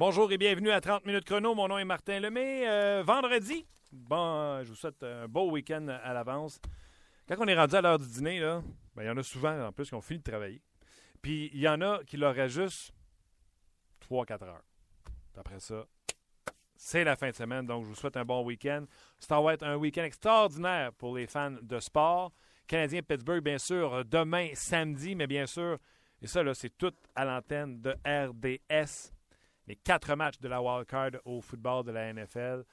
Bonjour et bienvenue à 30 minutes chrono. Mon nom est Martin Lemay. Euh, vendredi, bon, je vous souhaite un beau week-end à l'avance. Quand on est rendu à l'heure du dîner, ben, il y en a souvent en plus qui ont fini de travailler. Puis il y en a qui leur juste 3-4 heures. Après ça, c'est la fin de semaine, donc je vous souhaite un bon week-end. Ça va être un week-end extraordinaire pour les fans de sport. Canadien Pittsburgh, bien sûr, demain, samedi, mais bien sûr, et ça, là, c'est tout à l'antenne de RDS. Les quatre matchs de la Wild Card au football de la NFL.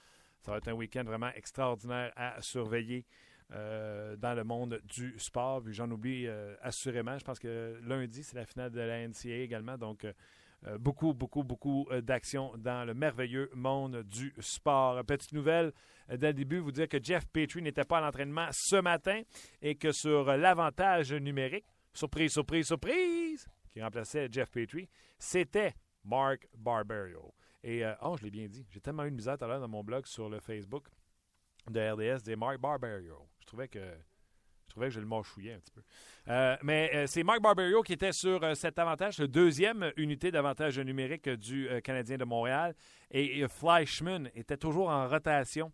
Ça va être un week-end vraiment extraordinaire à surveiller. Euh, dans le monde du sport. J'en oublie euh, assurément. Je pense que lundi, c'est la finale de la NCAA également. Donc, euh, beaucoup, beaucoup, beaucoup d'actions dans le merveilleux monde du sport. Petite nouvelle dès le début, vous dire que Jeff Petrie n'était pas à l'entraînement ce matin et que sur l'avantage numérique, surprise, surprise, surprise, qui remplaçait Jeff Petrie, c'était Mark Barberio. Et, oh, je l'ai bien dit, j'ai tellement eu une misère tout à l'heure dans mon blog sur le Facebook de RDS des Mark Barberio. Je trouvais que je trouvais que je le mâchouillais un petit peu. Euh, mais euh, c'est Marc Barberio qui était sur euh, cet avantage, le deuxième unité d'avantage numérique du Canadien de Montréal. Et, Fleischmann était toujours en rotation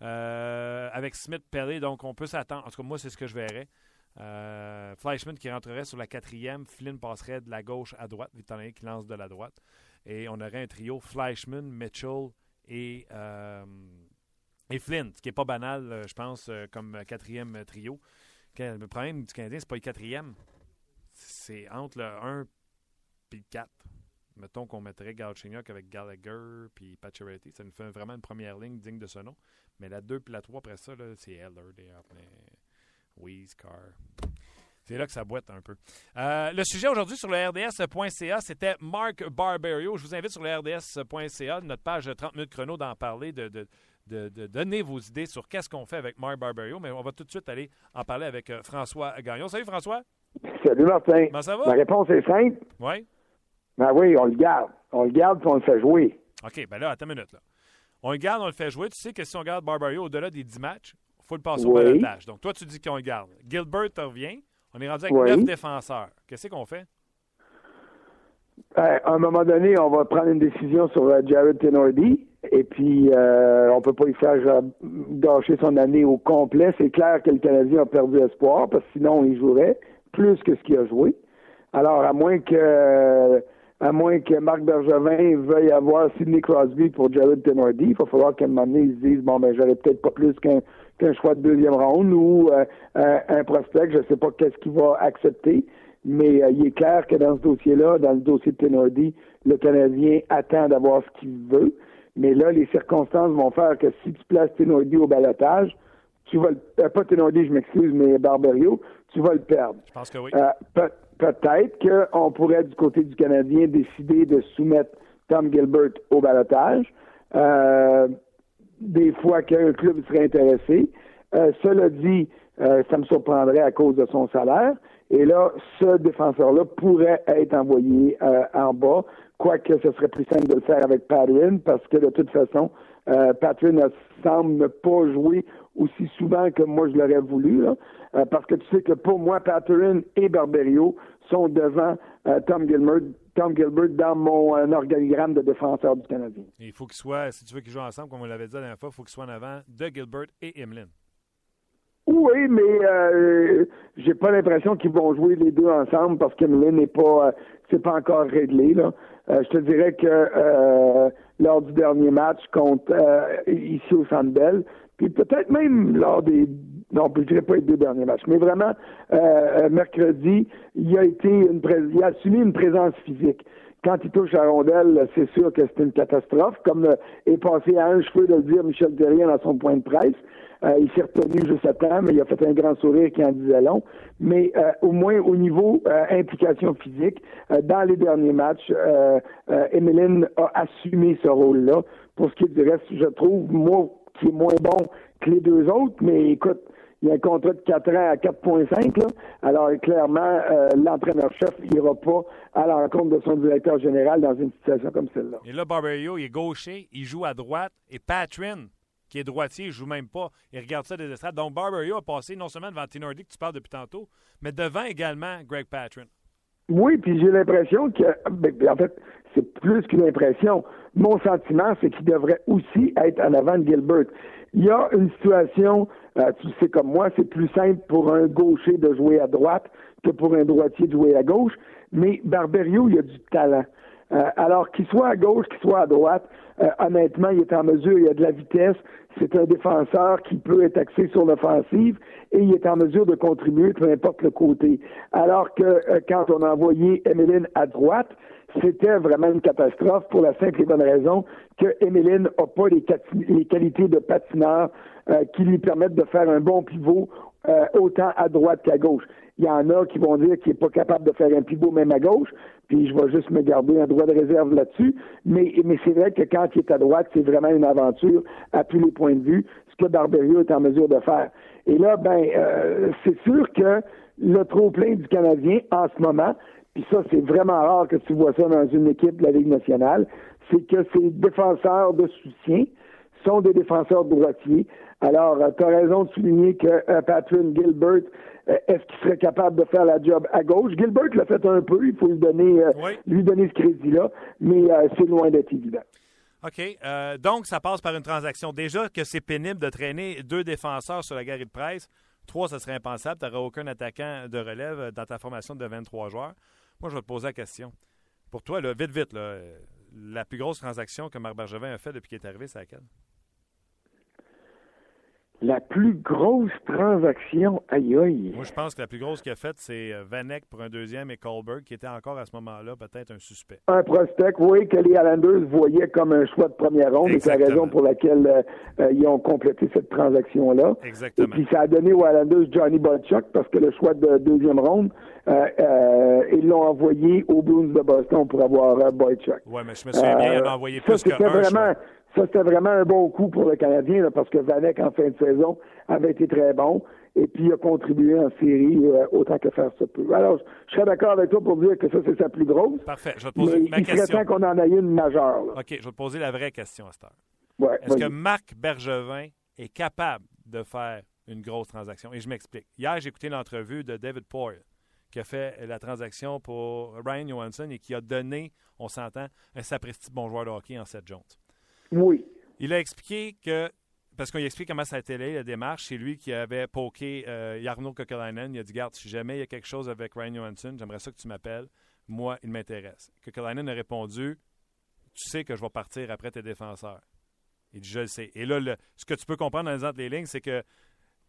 avec Smith Pellet. Donc, on peut s'attendre. En tout cas, moi, c'est ce que je verrais. Fleischmann qui rentrerait sur la quatrième. Flynn passerait de la gauche à droite, étant qu'il lance de la droite. Et on aurait un trio Fleischmann, Mitchell et, et Flynn, ce qui n'est pas banal, je pense, comme quatrième trio. Le problème du Canadien, c'est pas le quatrième. C'est entre le 1 et le 4. Mettons qu'on mettrait Galchenyuk avec Gallagher puis Pacioretty. Ça nous fait vraiment une première ligne digne de ce nom. Mais la 2 puis la 3, après ça, c'est Heller, Weiss, Carr. C'est là que ça boite un peu. Euh, le sujet aujourd'hui sur le RDS.ca, c'était Mark Barberio. Je vous invite sur le RDS.ca, notre page 30 minutes chrono, d'en parler, de, de, de, donner vos idées sur qu'est-ce qu'on fait avec Mark Barberio, mais on va tout de suite aller en parler avec euh, François Gagnon. Salut François. Salut Martin. Comment ça va? La réponse est simple. Oui. Ben oui, on le garde. On le garde et on le fait jouer. OK, ben là, attends une minute. Là. On le garde, on le fait jouer. Tu sais que si on garde Barberio au-delà des 10 matchs, faut le passer au balotage. Donc toi, tu dis qu'on le garde. Gilbert revient. On est rendu avec neuf défenseurs. Qu'est-ce qu'on fait? Ben, à un moment donné, on va prendre une décision sur euh, Jared Tenordi. Et puis, euh, on peut pas y faire gâcher son année au complet. C'est clair que le Canadien a perdu espoir, parce que sinon, il jouerait plus que ce qu'il a joué. Alors, à moins que à moins que Marc Bergevin veuille avoir Sidney Crosby pour Jared Tenordi, il va falloir qu'à un moment donné, ils se disent, bon, ben, j'aurais peut-être pas plus qu'un qu'un choix de deuxième round ou euh, un, prospect, je sais pas qu'est-ce qu'il va accepter, mais euh, il est clair que dans ce dossier-là, dans le dossier de Tenordi, le Canadien attend d'avoir ce qu'il veut. Mais là, les circonstances vont faire que si tu places Tenordi au balotage, tu vas le, euh, pas Tenordi, je m'excuse, mais Barberio, tu vas le perdre. Je pense que oui. Euh, peut-être qu'on pourrait, du côté du Canadien, décider de soumettre Tom Gilbert au balotage. Euh, des fois qu'un club serait intéressé. cela dit, ça me surprendrait à cause de son salaire. Et là, ce défenseur-là pourrait être envoyé en bas quoique ce serait plus simple de le faire avec Patrin, parce que de toute façon, euh, Patrin semble ne pas jouer aussi souvent que moi je l'aurais voulu, euh, parce que tu sais que pour moi, Patrin et Barberio sont devant euh, Tom Gilbert, Tom Gilbert dans mon euh, organigramme de défenseur du Canadien. il faut qu'il soit, si tu veux qu'ils jouent ensemble, comme on l'avait dit la dernière fois, il faut qu'ils soient en avant de Gilbert et Emlyn. Oui, mais euh, j'ai pas l'impression qu'ils vont jouer les deux ensemble parce qu'Emlyn n'est pas c'est pas encore réglé. Là. Euh, je te dirais que euh, lors du dernier match contre euh, ici au Centre puis peut-être même lors des non, je dirais pas les deux derniers matchs, mais vraiment mercredi, il a été une il a assumé une présence physique. Quand il touche à rondelle, c'est sûr que c'est une catastrophe, comme est passé à un cheveu de le dire Michel Terrien dans son point de presse. Euh, il s'est retenu juste à temps, mais il a fait un grand sourire qui en disait long. Mais euh, au moins au niveau euh, implication physique, dans les derniers matchs, Emeline a assumé ce rôle-là. Pour ce qui est du reste, je trouve, moi, qui est moins bon que les deux autres, mais écoute, il y a un contrat de 4 ans à 4,5. Alors, clairement, l'entraîneur-chef n'ira pas à l'encontre de son directeur général dans une situation comme celle-là. Et là, Barberio, il est gaucher, il joue à droite, et Patrin, qui est droitier, il joue même pas. Il regarde ça des estrades. Donc, Barberio a passé non seulement devant Tinordi, que tu parles depuis tantôt, mais devant également Greg Patron. Oui, puis j'ai l'impression que, ben, en fait, c'est plus qu'une impression. Mon sentiment, c'est qu'il devrait aussi être en avant de Gilbert. Il y a une situation, euh, tu sais comme moi, c'est plus simple pour un gaucher de jouer à droite que pour un droitier de jouer à gauche, mais Barberio, il a du talent. Euh, alors qu'il soit à gauche, qu'il soit à droite, euh, honnêtement, il est en mesure, il a de la vitesse. C'est un défenseur qui peut être axé sur l'offensive et il est en mesure de contribuer, peu importe le côté. Alors que euh, quand on a envoyé Emeline à droite, c'était vraiment une catastrophe pour la simple et bonne raison que Emeline n'a pas les, qualités de patineur qui lui permettent de faire un bon pivot autant à droite qu'à gauche. Il y en a qui vont dire qu'il n'est pas capable de faire un pivot même à gauche, puis je vais juste me garder un droit de réserve là-dessus. Mais, mais c'est vrai que quand il est à droite, c'est vraiment une aventure à tous les points de vue, ce que Barberio est en mesure de faire. Et là, ben, euh, c'est sûr que le trop-plein du Canadien en ce moment, puis ça, c'est vraiment rare que tu vois ça dans une équipe de la Ligue nationale, c'est que ces défenseurs de soutien sont des défenseurs droitiers. Alors, euh, tu as raison de souligner que euh, Patrick Gilbert euh, est-ce qu'il serait capable de faire la job à gauche? Gilbert l'a fait un peu, il faut lui donner, lui donner ce crédit-là, mais c'est loin d'être évident. OK. donc, ça passe par une transaction. Déjà que c'est pénible de traîner deux défenseurs sur la galerie de presse. Trois, ce serait impensable. Tu n'aurais aucun attaquant de relève dans ta formation de 23 joueurs. Moi, je vais te poser la question. Pour toi, là, vite, vite, la plus grosse transaction que Marc Bergevin a fait depuis qu'il est arrivé, c'est laquelle? La plus grosse transaction, aïe aïe. Moi, je pense que la plus grosse qu'il a faite, c'est euh, Vanek pour un deuxième et Colberg, qui était encore à ce moment-là peut-être un suspect. Un prospect, oui, que les Islanders voyaient comme un choix de première ronde, et c'est la raison pour laquelle euh, euh, ils ont complété cette transaction-là. Exactement. Et puis, ça a donné aux Islanders Johnny Boychuk, parce que le choix de deuxième ronde, ils l'ont envoyé aux Bruins de Boston pour avoir Boychuk. Oui, mais je me souviens bien, ils envoyé plus qu'un vraiment, ça, c'était vraiment un bon coup pour le Canadien, parce que Vanek, en fin de saison, avait été très bon et puis il a contribué en série euh, autant que faire ça peut. Alors, je serais d'accord avec toi pour dire que ça, c'est sa plus grosse. Parfait. Je vais te poser ma il question. serait temps qu'on en ait une majeure. OK, je vais te poser la vraie question, Esther. Ouais, Est-ce que Marc Bergevin est capable de faire une grosse transaction? Et je m'explique. Hier, j'ai écouté l'entrevue de David Poyle qui a fait la transaction pour Ryan Johansson et qui a donné, on s'entend, un sapristi bon joueur de hockey en 7 Jones. Oui. Il a expliqué que, parce qu'on lui explique comment ça a été la démarche, c'est lui qui avait poké euh, Jarno Kokelainen. Il a dit Garde, si jamais il y a quelque chose avec Ryan Johansson, j'aimerais ça que tu m'appelles. Moi, il m'intéresse. Kokelainen a répondu Tu sais que je vais partir après tes défenseurs. Il dit Je le sais. Et là, ce que tu peux comprendre les entre les lignes, c'est que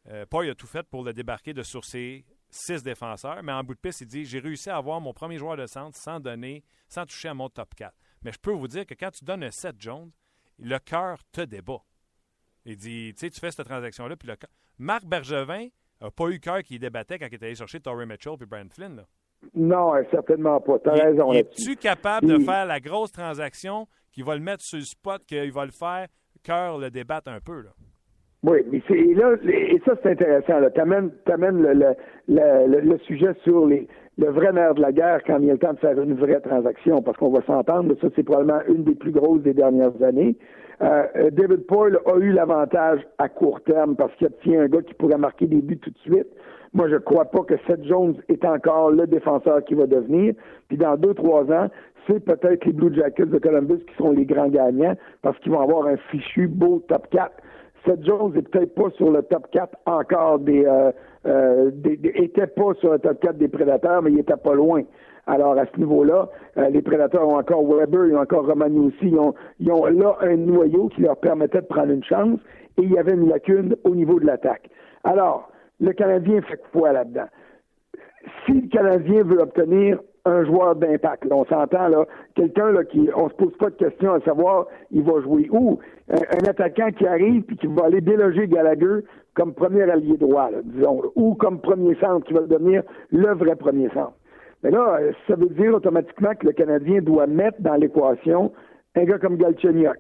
euh, Paul a tout fait pour le débarquer de sur ses six défenseurs, mais en bout de piste, il dit J'ai réussi à avoir mon premier joueur de centre sans donner, sans toucher à mon top 4. Mais je peux vous dire que quand tu donnes un 7 Jones, le cœur te débat. Il dit, tu sais, tu fais cette transaction-là, puis le cœur... Marc Bergevin n'a pas eu cœur qui débattait quand il est allé chercher Torrey Mitchell puis Brian Flynn, là. Non, certainement pas. Tu as raison Es-tu capable de faire la grosse transaction qui va le mettre sur le spot, qu'il va le faire, cœur le débattre un peu, là? Oui, mais c'est là, et ça c'est intéressant. Tu amènes, le, le, le, le, sujet sur les, le vrai nerf de la guerre quand il y a le temps de faire une vraie transaction, parce qu'on va s'entendre, ça c'est probablement une des plus grosses des dernières années. Euh, David Poyle a eu l'avantage à court terme parce qu'il obtient un gars qui pourrait marquer des buts tout de suite. Moi, je ne crois pas que Seth Jones est encore le défenseur qui va devenir. Puis dans deux, trois ans, c'est peut-être les Blue Jackets de Columbus qui seront les grands gagnants parce qu'ils vont avoir un fichu beau top 4. Seth Jones n'est peut-être pas sur le top 4 encore des, euh, euh, était pas sur le top 4 des prédateurs, mais il était pas loin. Alors, à ce niveau-là, euh, les prédateurs ont encore Weber, ils ont encore Romani aussi. Ils ont, ils ont là un noyau qui leur permettait de prendre une chance et il y avait une lacune au niveau de l'attaque. Alors, le Canadien fait quoi là-dedans? Si le Canadien veut obtenir un joueur d'impact. On s'entend là, quelqu'un là qui, on se pose pas de questions à savoir il va jouer où. Un, attaquant qui arrive puis qui va aller déloger Gallagher comme premier allié droit, disons, ou comme premier centre, qui va devenir le vrai premier centre. Mais là, ça veut dire automatiquement que le Canadien doit mettre dans l'équation un gars comme Galchenyuk,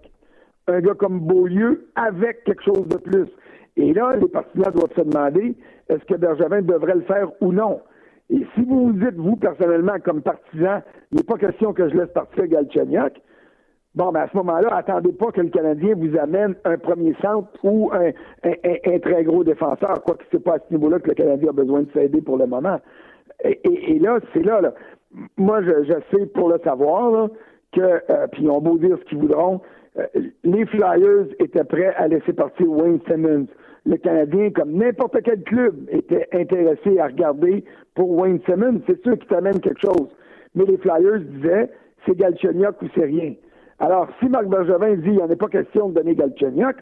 un gars comme Beaulieu avec quelque chose de plus. Et là, les partisans doivent se demander est-ce que Bergevin devrait le faire ou non? Et si vous vous dites, vous, personnellement, comme partisan, il n'est pas question que je laisse partir Galchenyuk, bon, ben à ce moment-là, attendez pas que le Canadien vous amène un premier centre ou un, très gros défenseur, quoique c'est pas à ce niveau-là que le Canadien a besoin de s'aider pour le moment. Et, là, c'est là, là, moi, je, sais pour le savoir, que, puis ils ont beau dire ce qu'ils voudront, les Flyers étaient prêts à laisser partir Wayne Simmons. Le Canadien, comme n'importe quel club, était intéressé à regarder pour Wayne Simmons. C'est sûr qu'il t'amène quelque chose. Mais les Flyers disaient, c'est Galchenyuk ou c'est rien. Alors, si Marc Bergevin dit, il n'y en a pas question de donner Galchenyuk,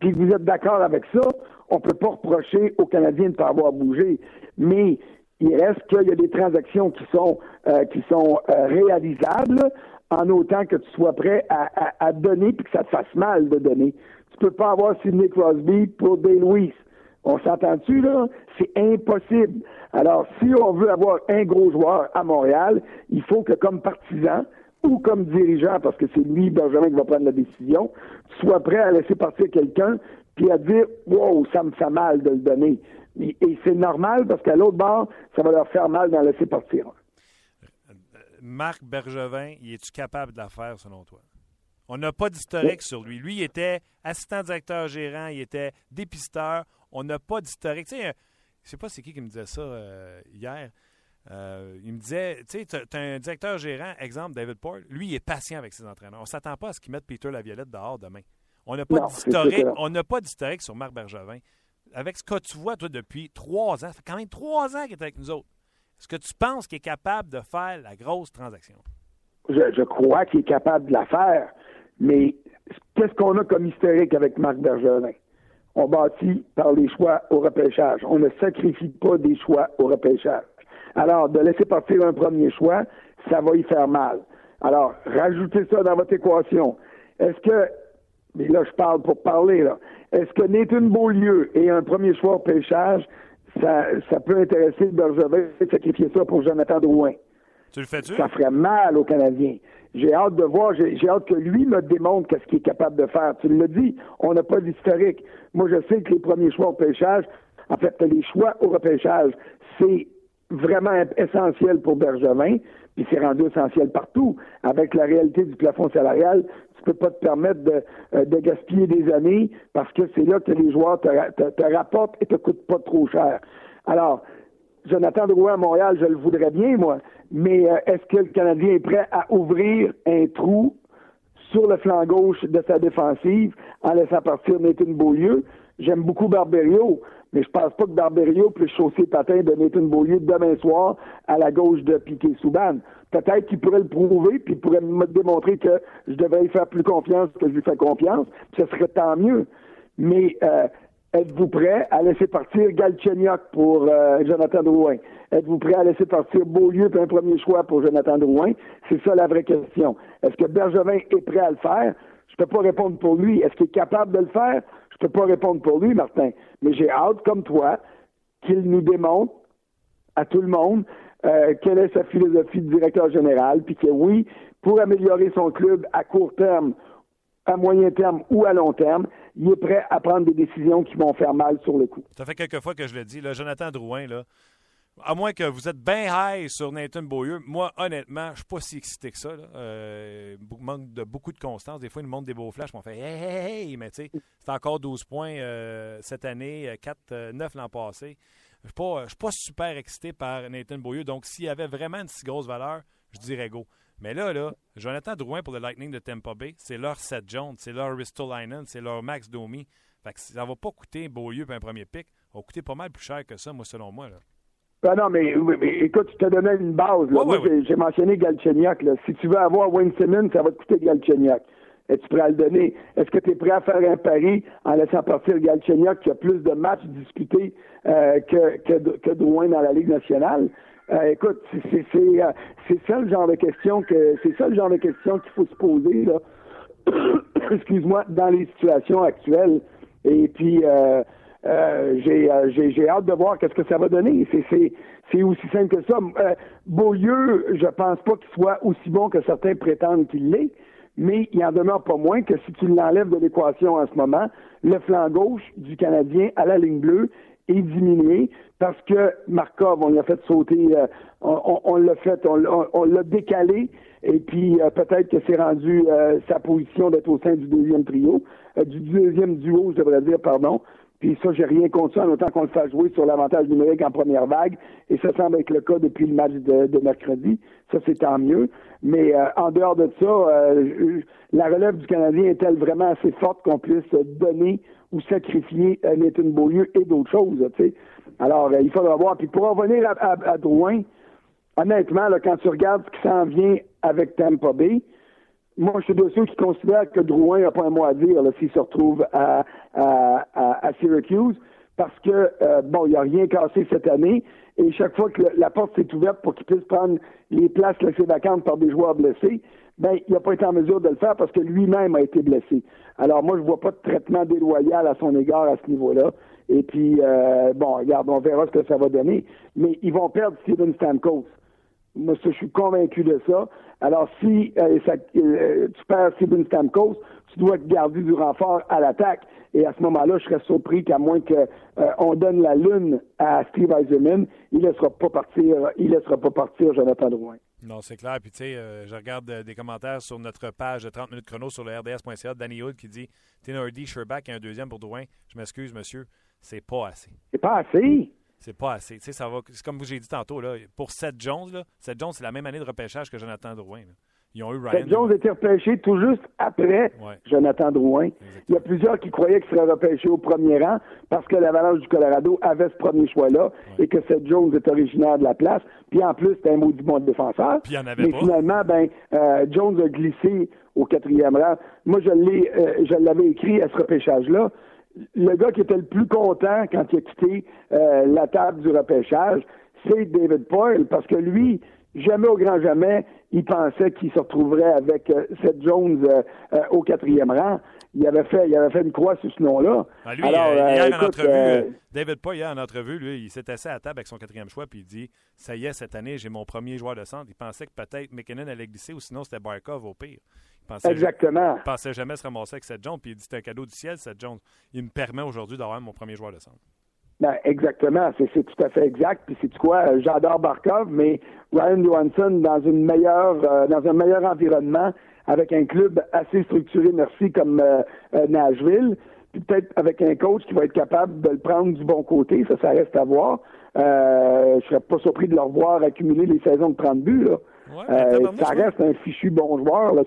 puis vous êtes d'accord avec ça, on ne peut pas reprocher aux Canadiens de ne pas avoir bougé. Mais il reste qu'il y a des transactions qui sont, euh, qui sont euh, réalisables en autant que tu sois prêt à, donner puis que ça te fasse mal de donner. Tu peux pas avoir Sidney Crosby pour Dale Louis. On s'entend-tu, là? C'est impossible. Alors, si on veut avoir un gros joueur à Montréal, il faut que comme partisan ou comme dirigeant, parce que c'est lui, Benjamin, qui va prendre la décision, tu sois prêt à laisser partir quelqu'un puis à dire Wow, ça me fait mal de le donner. Et, c'est normal parce qu'à l'autre bord, ça va leur faire mal d'en laisser partir. Marc Bergevin, il est-tu capable de la faire selon toi? On n'a pas d'historique sur lui. Lui, il était assistant directeur gérant, il était dépisteur. On n'a pas d'historique. Tu sais, je sais pas c'est qui qui me disait ça euh, hier. Euh, il me disait, tu sais, tu as un directeur gérant, exemple David Port, lui, il est patient avec ses entraîneurs. On ne s'attend pas à ce qu'il mette Peter Laviolette dehors demain. On n'a pas d'historique. On n'a pas d'historique sur Marc Bergevin. Avec ce que tu vois, toi, depuis trois ans, ça fait quand même trois ans qu'il est avec nous autres. Est-ce que tu penses qu'il est capable de faire la grosse transaction? Je, crois qu'il est capable de la faire, mais qu'est-ce qu'on a comme historique avec Marc Bergevin? On bâtit par les choix au repêchage. On ne sacrifie pas des choix au repêchage. Alors, de laisser partir un premier choix, ça va y faire mal. Alors, rajoutez ça dans votre équation. Est-ce que, mais là, je parle pour parler, là, est-ce que Nathan Beaulieu et un premier choix au repêchage ça, peut intéresser Bergevin de sacrifier ça pour Jonathan Drouin? Tu le fais-tu? Ça ferait mal aux Canadiens. J'ai hâte de voir, j'ai hâte que lui me démontre qu'est-ce qu'il est capable de faire. Tu l'as dit, on n'a pas d'historique. Moi, je sais que les premiers choix au repêchage, en fait, les choix au repêchage, c'est vraiment essentiel pour Bergevin, puis c'est rendu essentiel partout. Avec la réalité du plafond salarial, tu peux pas te permettre de, euh, gaspiller des années parce que c'est là que les joueurs te, te, rapportent et te coûtent pas trop cher. Alors, Jonathan Drouin à Montréal, je le voudrais bien, moi, mais euh, est-ce que le Canadien est prêt à ouvrir un trou sur le flanc gauche de sa défensive en laissant partir Nathan Beaulieu? J'aime beaucoup Barberio, mais je pense pas que Barberio puisse chausser patin de Nathan Beaulieu demain soir à la gauche de Piquet Souban. Peut-être qu'il pourrait le prouver, puis il pourrait me démontrer que je devrais y faire plus confiance que je lui fais confiance, puis ce serait tant mieux. Mais euh, êtes-vous prêt à laisser partir Galchenyuk pour euh, Jonathan Drouin? Êtes-vous prêt à laisser partir Beaulieu pour un premier choix pour Jonathan Drouin? C'est ça la vraie question. Est-ce que Bergevin est prêt à le faire? Je ne peux pas répondre pour lui. Est-ce qu'il est capable de le faire? Je ne peux pas répondre pour lui, Martin. Mais j'ai hâte, comme toi, qu'il nous démontre à tout le monde euh, quelle est sa philosophie de directeur général, puis que oui, pour améliorer son club à court terme, à moyen terme ou à long terme, il est prêt à prendre des décisions qui vont faire mal sur le coup. Ça fait quelques fois que je le dis. Là, Jonathan Drouin, là, à moins que vous êtes bien high sur Nathan Beaulieu, moi, honnêtement, je ne suis pas si excité que ça. Là. Euh, manque de beaucoup de constance. Des fois, il me montre des beaux flashs, on fait hey, hey, hey, mais tu sais, c'est encore 12 points euh, cette année, 4, 9 l'an passé. Je ne suis pas super excité par Nathan Beaulieu. Donc, s'il y avait vraiment une si grosse valeur, je dirais go. Mais là, là, Jonathan Drouin pour le Lightning de Tampa Bay, c'est leur Seth Jones, c'est leur Ristolainen, c'est leur Max Domi. Fait que ça va pas coûter Beaulieu pour un premier pic. Ça va coûter pas mal plus cher que ça, moi, selon moi. Là. Ben non, mais, écoute, tu te donné une base. Là. moi, j'ai mentionné Galchenyuk. Si tu veux avoir Wayne Simmons, ça va te coûter Galchenyuk. Es-tu prêt à le donner? Est-ce que tu es prêt à faire un pari en laissant partir Galchenyuk qui a plus de matchs disputés euh, que, que, que Drouin dans la Ligue nationale? Euh, écoute, c'est euh, c'est ça le genre de question que c'est ça le genre de question qu'il faut se poser là. Excuse-moi, dans les situations actuelles. Et puis euh, euh, euh, j'ai hâte de voir qu'est-ce que ça va donner. C'est aussi simple que ça. Beaulieu, je pense pas qu'il soit aussi bon que certains prétendent qu'il l'est, mais il en demeure pas moins que si tu l'enlèves de l'équation en ce moment, le flanc gauche du Canadien à la ligne bleue est diminué parce que Markov, on l'a fait sauter, on, l'a fait, on, l'a décalé, et puis peut-être que c'est rendu sa position d'être au sein du deuxième trio, du deuxième duo, je devrais dire, pardon, Puis ça, j'ai rien contre ça, en autant qu'on le fasse jouer sur l'avantage numérique en première vague. Et ça semble être le cas depuis le match de, mercredi. Ça, c'est tant mieux. Mais euh, en dehors de ça, euh, la relève du Canadien est-elle vraiment assez forte qu'on puisse donner ou sacrifier euh, Nathan Beaulieu et d'autres choses? Alors, il faudra voir. Puis pour revenir à, Drouin, honnêtement, quand tu regardes ce qui s'en vient avec Tampa Bay, moi, je suis de ceux qui considèrent que Drouin n'a pas un mot à dire s'il se retrouve à, à, Syracuse, parce que, euh, bon, il n'a rien cassé cette année, et chaque fois que la porte s'est ouverte pour qu'il puisse prendre les places laissées vacantes par des joueurs blessés, ben, il n'a pas été en mesure de le faire parce que lui-même a été blessé. Alors, moi, je vois pas de traitement déloyal à son égard à ce niveau-là. Et puis, euh, bon, regarde, on verra ce que ça va donner. Mais ils vont perdre Steven Stamkos. Moi, je suis convaincu de ça. Alors, si euh, euh, tu perds Steven Stamkos, tu dois garder du renfort à l'attaque. Et à ce moment-là, je serais surpris qu'à moins qu'on euh, donne la lune à Steve Eisenman, il ne laissera pas partir, il laissera pas partir Jonathan Drouin. Non, c'est clair. Puis, tu sais, je regarde des commentaires sur notre page de 30 minutes chrono sur le RDS.ca. Danny Hood qui dit Hardy, Sherback et un deuxième pour Drouin. Je m'excuse, monsieur, c'est pas assez. C'est pas assez? C'est pas assez. Tu sais, ça va. C'est comme j'ai dit tantôt, là, pour Seth Jones, là, Seth Jones, c'est la même année de repêchage que Jonathan Drouin. Ils ont eu Ryan. Seth Jones a été repêché tout juste après Jonathan Drouin. Il y a plusieurs qui croyaient qu'il serait repêché au premier rang parce que l'Avalanche du Colorado avait ce premier choix-là et que Seth Jones est originaire de la place. Puis en plus, c'était un maudit bon défenseur. Puis il en avait Mais finalement, ben, euh, Jones a glissé au quatrième rang. Moi, je l'ai, euh, je l'avais écrit à ce repêchage-là le gars qui était le plus content quand il a quitté euh, la table du repêchage, c'est David Poyle, parce que lui, jamais au grand jamais, il pensait qu'il se retrouverait avec euh, Seth Jones euh, au quatrième rang. Il avait fait, il avait fait une croix sur ce nom-là. Ben, lui, Alors, hier en entrevue, David Poyle, hier en entrevue, lui, il s'est assis à la table avec son quatrième choix, puis il dit Ça y est, cette année, j'ai mon premier joueur de centre. Il pensait que peut-être McKinnon allait glisser, ou sinon c'était Barkov au pire. Exactement. Il pensait jamais se ramasser avec Seth Jones, puis il dit c'est un cadeau du ciel, Seth Jones. Il me permet aujourd'hui d'avoir mon premier joueur de centre. Ben, exactement, c'est tout à fait exact. Puis c'est quoi, j'adore Barkov, mais Ryan Johansson dans une meilleure, euh, dans un meilleur environnement, avec un club assez structuré, merci, comme euh, euh, Nashville, puis peut-être avec un coach qui va être capable de le prendre du bon côté, ça, ça reste à voir. Euh, je serais pas surpris de le revoir accumuler les saisons de 30 buts, là. Euh, ça reste un fichu bon joueur. Là.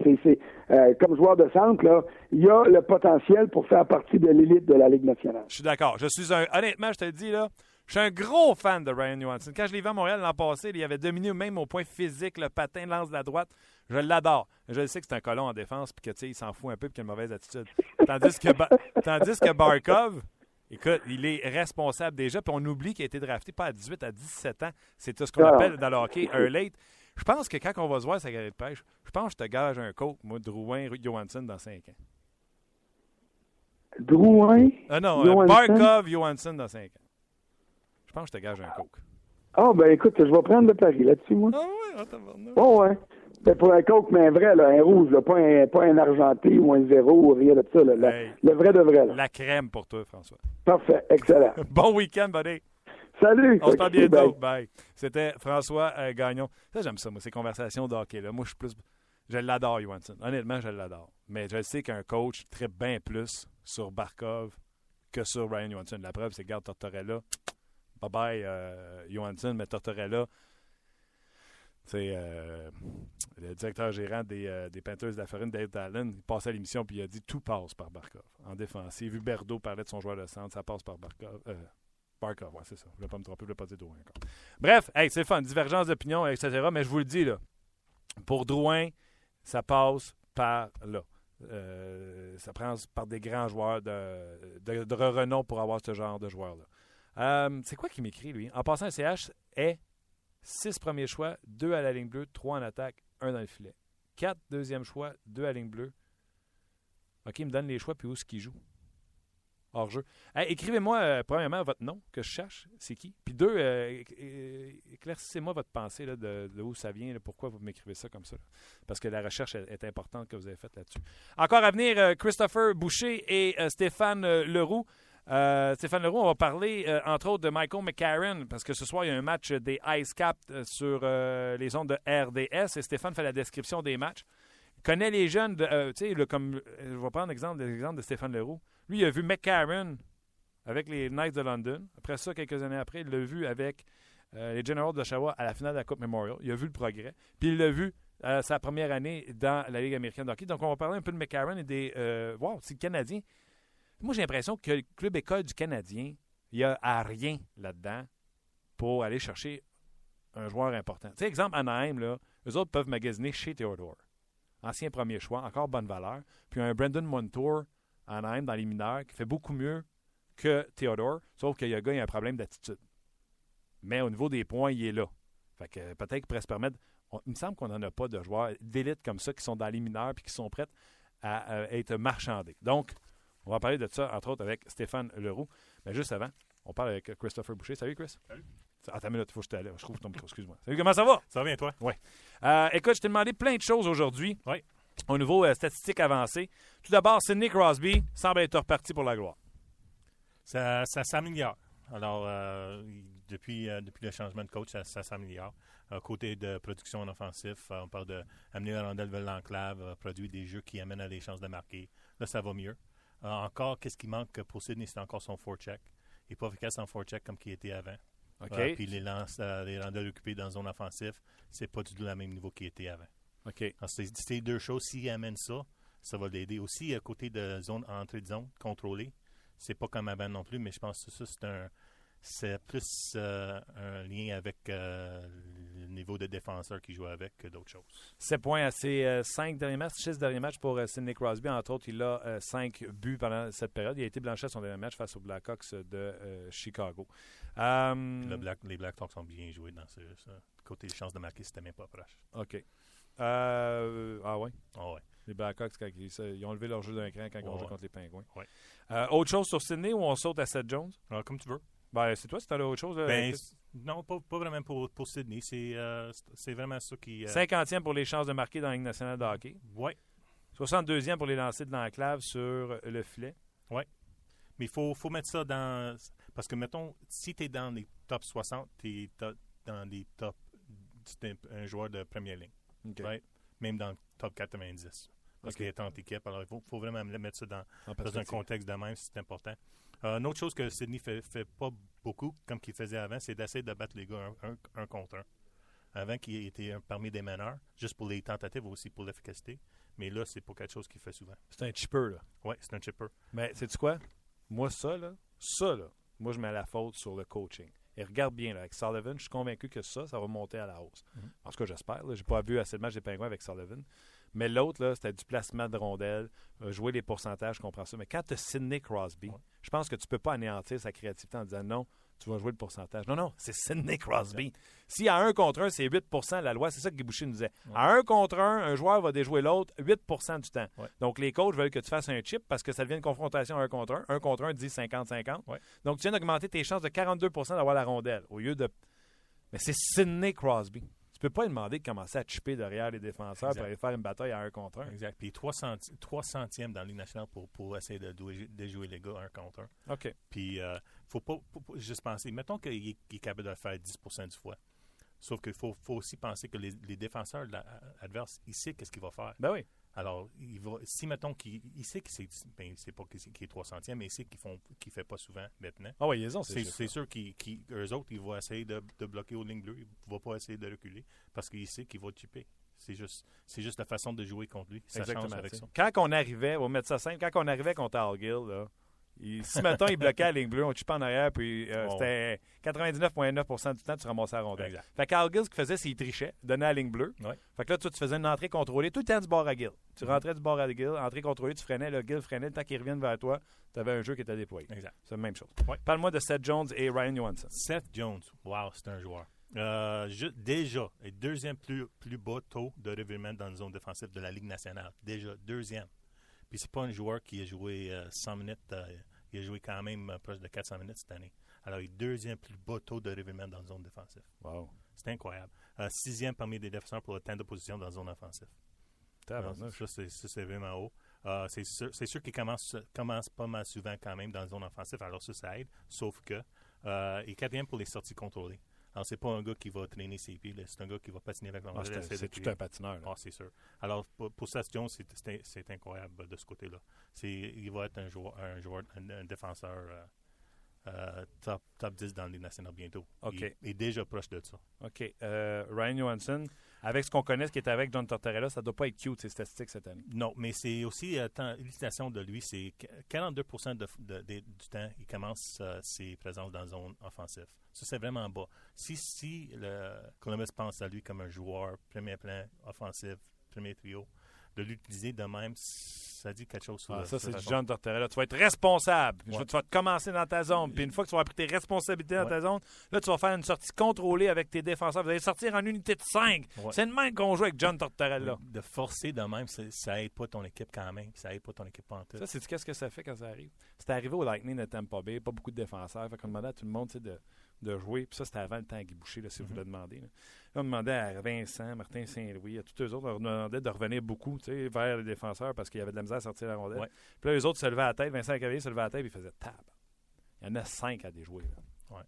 Euh, comme joueur de centre, là, il y a le potentiel pour faire partie de l'élite de la Ligue nationale. Je suis d'accord. Je suis un, honnêtement, je te le dis, là, je suis un gros fan de Ryan Johansson. Quand je l'ai vu à Montréal l'an passé, il avait dominé même au point physique, le patin lance de la droite. Je l'adore. Je sais que c'est un colon en défense puis que il s'en fout un peu et qu'il a une mauvaise attitude. Tandis que, tandis que Barkov, Écoute, il est responsable déjà, puis on oublie qu'il a été drafté pas à 18, à 17 ans. C'est ce qu'on ah. appelle dans le hockey un late. Je pense que quand on va se voir sa galerie de pêche, je pense que je te gage un coke, moi, Drouin, Johansson, dans 5 ans. Drouin? Ah non, euh, Barkov, Johansson dans 5 ans. Je pense que je te gage un coke. Ah, ben écoute, je vais prendre le pari là-dessus, moi. Ah ouais, attends, Bon, ouais. Ben, pour un coke, mais un vrai, là, un rouge, là, pas, un, pas un argenté ou un zéro ou rien de ça. Là, le vrai de vrai. Là. La crème pour toi, François. Parfait, excellent. bon week-end, buddy. Salut! On se parle bientôt. Bye. C'était François euh, Gagnon. Ça, j'aime ça, moi, ces conversations d'hockey. Là. Moi, je suis plus. Je l'adore, Johansson. Honnêtement, je l'adore. Mais je sais qu'un coach très bien plus sur Barkov que sur Ryan Johansson. La preuve, c'est garde Tortorella. Bye bye, euh, Johansson, mais Tortorella. C'est euh, le directeur gérant des, euh, des de la farine, Dave Allen, il passait à l'émission puis il a dit tout passe par Barkov en défensive. Huberdo parlait de son joueur de centre, ça passe par Barkov. Barkov, ouais, c'est ça. Je ne vais pas me tromper, je ne vais pas dire Drouin encore. Bref, hey, c'est fun, divergence d'opinion, etc. Mais je vous le dis, là, pour Drouin, ça passe par là. Euh, ça passe par des grands joueurs de, renom pour avoir ce genre de joueur-là. Euh, c'est quoi qui m'écrit, lui? En passant, CH est 6 premiers choix, 2 à la ligne bleue, 3 en attaque, 1 dans le filet. 4 deuxième choix, 2 à la ligne bleue. OK, il me donne les choix, puis où est-ce qu'il joue? Hors jeu. Écrivez-moi, euh, premièrement, votre nom, que je cherche, c'est qui? Puis deux, euh, éclaircissez-moi votre pensée là, de, où ça vient, pourquoi vous m'écrivez ça comme ça. Parce que la recherche est, importante que vous avez faite là-dessus. Encore à venir, euh, Christopher Boucher et Stéphane Leroux. Stéphane Leroux, on va parler entre autres de Michael McCarron parce que ce soir, il y a un match des Ice Caps sur les ondes de RDS et Stéphane fait la description des matchs. Connaît les jeunes, tu sais, comme je vais prendre l'exemple, l'exemple de Stéphane Leroux. Lui, il a vu McCarron avec les Knights de London. Après ça, quelques années après, il l'a vu avec euh, les Generals d'Oshawa à la finale de la Coupe Memorial. Il a vu le progrès. Puis il l'a vu euh, sa première année dans la Ligue américaine de. Donc, on va parler un peu de McCarron et des. Euh, wow, c'est le Canadien. Moi, j'ai l'impression que le club école du Canadien, il n'y a rien là-dedans pour aller chercher un joueur important. Tu sais, exemple, Anaheim, là, eux autres peuvent magasiner chez Theodore. Ancien premier choix, encore bonne valeur. Puis un Brandon Montour, Anaheim, dans les mineurs, qui fait beaucoup mieux que Theodore, sauf a un gars, a un problème d'attitude. Mais au niveau des points, il est là. Fait que peut-être qu'il pourrait se permettre. il me semble qu'on n'en a pas de joueurs d'élite comme ça qui sont dans les mineurs puis qui sont prêts à, euh, être marchandés. Donc, on va parler de ça, entre autres, avec Stéphane Leroux. Mais juste avant, on parle avec Christopher Boucher. Salut, Chris. Salut. Attends une minute, il faut que je t'aille. Je trouve ton micro, excuse-moi. Salut, comment ça va? Ça va bien, toi? Euh, écoute, je t'ai demandé plein de choses aujourd'hui. Oui. Au niveau euh, statistique avancé. Tout d'abord, Sidney Crosby semble être reparti pour la gloire. Ça, ça s'améliore. Alors, euh, depuis, euh, depuis le changement de coach, ça, ça s'améliore. Euh, côté de production en offensif, on parle d'amener la rondelle vers l'enclave, produire des jeux qui amènent à des chances de marquer. Là, ça va mieux. Encore, qu'est-ce qui manque pour Sidney? C'est encore son forecheck. Il n'est pas efficace en forecheck comme qu'il était avant. OK. Euh, puis les, euh, les rondelles occupées dans la zone offensive, c'est pas du tout le même niveau qu'il était avant. OK. Ces deux choses, s'il amène ça, ça va l'aider. Aussi, à côté de zone, entrée de zone contrôlée, c'est pas comme avant non plus, mais je pense que ça, c'est un. C'est plus euh, un lien avec euh, le niveau de défenseur qui joue avec que d'autres choses. 7 points à ses cinq derniers matchs, 6 derniers matchs pour Sidney Crosby. Entre autres, il a 5 buts pendant cette période. Il a été blanchi à son dernier match face aux Blackhawks de Chicago. Euh, Le Black- les Blackhawks ont bien joué dans ce, ça. Côté des chances de marquer, c'était même pas proche. OK. Euh, ah ouais? Ah ouais. Les Blackhawks, quand ils, ont levé leur jeu d'un cran quand ils ont Ouais, joué contre les Pingouins. Ouais. Euh, autre chose sur Sydney ou on saute à Seth Jones? Alors, comme tu veux. Ben, c'est toi, si t'as autre chose. Ben, non, pas, pas vraiment pour, pour Sydney. C'est euh, vraiment ça qui. euh, 50e pour les chances de marquer dans la Ligue nationale de hockey. ouais. 62e pour les lancers de l'enclave sur le filet. Mais il faut, faut mettre ça dans. Parce que, mettons, si tu es dans les top 60, tu es dans les top. C'est un, un joueur de première ligne. Right? Même dans le top 90. Parce qu'il est en équipe. Alors, il faut, faut vraiment le mettre ça dans, dans un contexte de même, c'est important. Euh, une autre chose que Sydney fait, fait pas beaucoup, comme qu'il faisait avant, c'est d'essayer de battre les gars un, un- un contre un. Avant, qu'il était parmi des meneurs, juste pour les tentatives aussi pour l'efficacité. Mais là, c'est pas quelque chose qu'il fait souvent. C'est un chipper, là. Ouais, c'est un chipper. Mais sais-tu quoi? Moi, ça, là, ça, là, moi, je mets la faute sur le coaching. Et regarde bien, là, avec Sullivan, je suis convaincu que ça, ça va monter à la hausse. Mhm. En tout cas, j'espère. là. J'ai pas vu assez de matchs des Pingouins avec Sullivan. Mais l'autre, c'était du placement de rondelles, euh, jouer les pourcentages, je comprends ça. Mais quand tu as Sidney Crosby, Ouais. je pense que tu peux pas anéantir sa créativité en disant non, tu vas jouer le pourcentage. Non, non, c'est Sidney Crosby. Si à un contre un, c'est 8% la loi, c'est ça que Guy Boucher nous disait. Ouais. À un contre un, un joueur va déjouer l'autre 8% du temps. Ouais. Donc, les coachs veulent que tu fasses un chip parce que ça devient une confrontation un contre un. Un contre un dit 50-50. Ouais. Donc, tu viens d'augmenter tes chances de 42% d'avoir la rondelle au lieu de. Mais c'est Sidney Crosby. Tu peux pas lui demander de commencer à chipper derrière les défenseurs Exact. pour aller faire une bataille à un contre un. Exact. Puis 3, centi- trois centièmes dans la Ligue nationale pour, pour essayer de, de jouer les gars un contre un. OK. Puis, euh, faut pas, faut pas juste penser. Mettons qu'il est, capable de le faire 10% du fois. Sauf qu'il faut, faut aussi penser que les, les défenseurs de la- adverses, ils savent qu'est-ce qu'il va faire. Ben oui. Alors, il va, si mettons qu'il il sait que c'est, ben, c'est pas qu'il qu'il est 300e, mais il sait qu'ils font, qu'il fait pas souvent maintenant. Ah oui, ils ont, C'est, c'est sûr qu'eux autres, ils vont essayer de, de bloquer aux lignes bleues. Ils ne vont pas essayer de reculer parce qu'ils savent qu'ils vont chipper. C'est juste, c'est juste la façon de jouer contre lui. Ça change avec ça. Quand on arrivait, on va mettre ça simple, quand on arrivait contre Algill, là, il- si maintenant il bloquait la ligne bleue, on chippait en arrière, puis euh, c'était 99,9% du temps, tu ramassais la rondelle. Exact. Fait qu'Algill, ce qu'il faisait, c'est qu'il trichait, donnait la ligne bleue. Ouais. Fait que là, toi, tu faisais une entrée contrôlée tout le temps du bord à Gill. Tu Mhm. rentrais du bord à Gill, entrée contrôlée, tu freinais, le Gill freinait, le temps qu'il revienne vers toi, tu avais un jeu qui était déployé. Exact. C'est la même chose. Ouais. Parle-moi de Seth Jones et Ryan Johansson. Seth Jones, wow, c'est un joueur. Euh, déjà, le deuxième plus, plus bas taux de revirement dans la zone défensive de la Ligue nationale. Déjà, deuxième. Puis c'est pas un joueur qui a joué euh, 100 minutes, euh, il a joué quand même proche de 400 minutes cette année. Alors, il est deuxième plus bas taux de revirement dans la zone défensive. Wow. C'est incroyable. Euh, sixième parmi les défenseurs pour le temps de position dans la zone offensive. Ça, c'est, vraiment haut. Euh, c'est sûr, qu'il commence, commence pas mal souvent quand même dans la zone offensive, alors ça, ça aide. Sauf que, euh, il est quatrième pour les sorties contrôlées. Alors, c'est pas un gars qui va traîner ses pieds, c'est un gars qui va patiner avec la Ah, c'est tout un patineur. Ah, c'est sûr. Alors, pour, pour Jones, c'est, incroyable de ce côté-là. Il va être un joueur, un, joueur, un, un défenseur euh, top, top 10 dans les nationales bientôt. OK. Il est déjà proche de ça. OK. Euh, Ryan Johansson, avec ce qu'on connaît, ce qui est avec John Tortorella, ça ne doit pas être cute, ces statistiques cette année. Non, mais c'est aussi, euh, l'utilisation de lui, c'est que 42 de, de- de- du temps, il commence euh, ses présences dans la zone offensive. Ça, c'est vraiment bas. Si, si le Columbus pense à lui comme un joueur, premier plan, offensif, premier trio, de l'utiliser de même, ça dit quelque chose sur Ah, le- ça, c'est du. John Tortorella. Tu vas être responsable. Ouais. tu vas te commencer dans ta zone. Puis une fois que tu vas avoir pris tes responsabilités dans ta zone, là, tu vas faire une sortie contrôlée avec tes défenseurs. Vous allez sortir en unité de 5. Ouais. C'est le même qu'on joue avec John Tortorella. De forcer de même, c'est- ça aide pas ton équipe quand même. Ça aide pas ton équipe en tout. Ça, c'est qu'est-ce que ça fait quand ça arrive? C'était arrivé au Lightning de Tampa Bay, pas beaucoup de défenseurs. Fait qu'on demandait à tout le monde tu sais, de, de jouer. Puis ça, c'était avant le temps à Guy Boucher, là, si vous Mhm. le demandez. Là. On demandait à Vincent, Martin Saint-Louis, à tous eux autres, on leur demandait de revenir beaucoup tu sais, vers les défenseurs parce qu'il y avait de la misère à sortir la rondelle. Ouais. Puis là, les autres se levaient à la tête. Vincent Cavalier se levait à la tête et il faisait tab. Il y en a cinq à déjouer. Là. Ouais.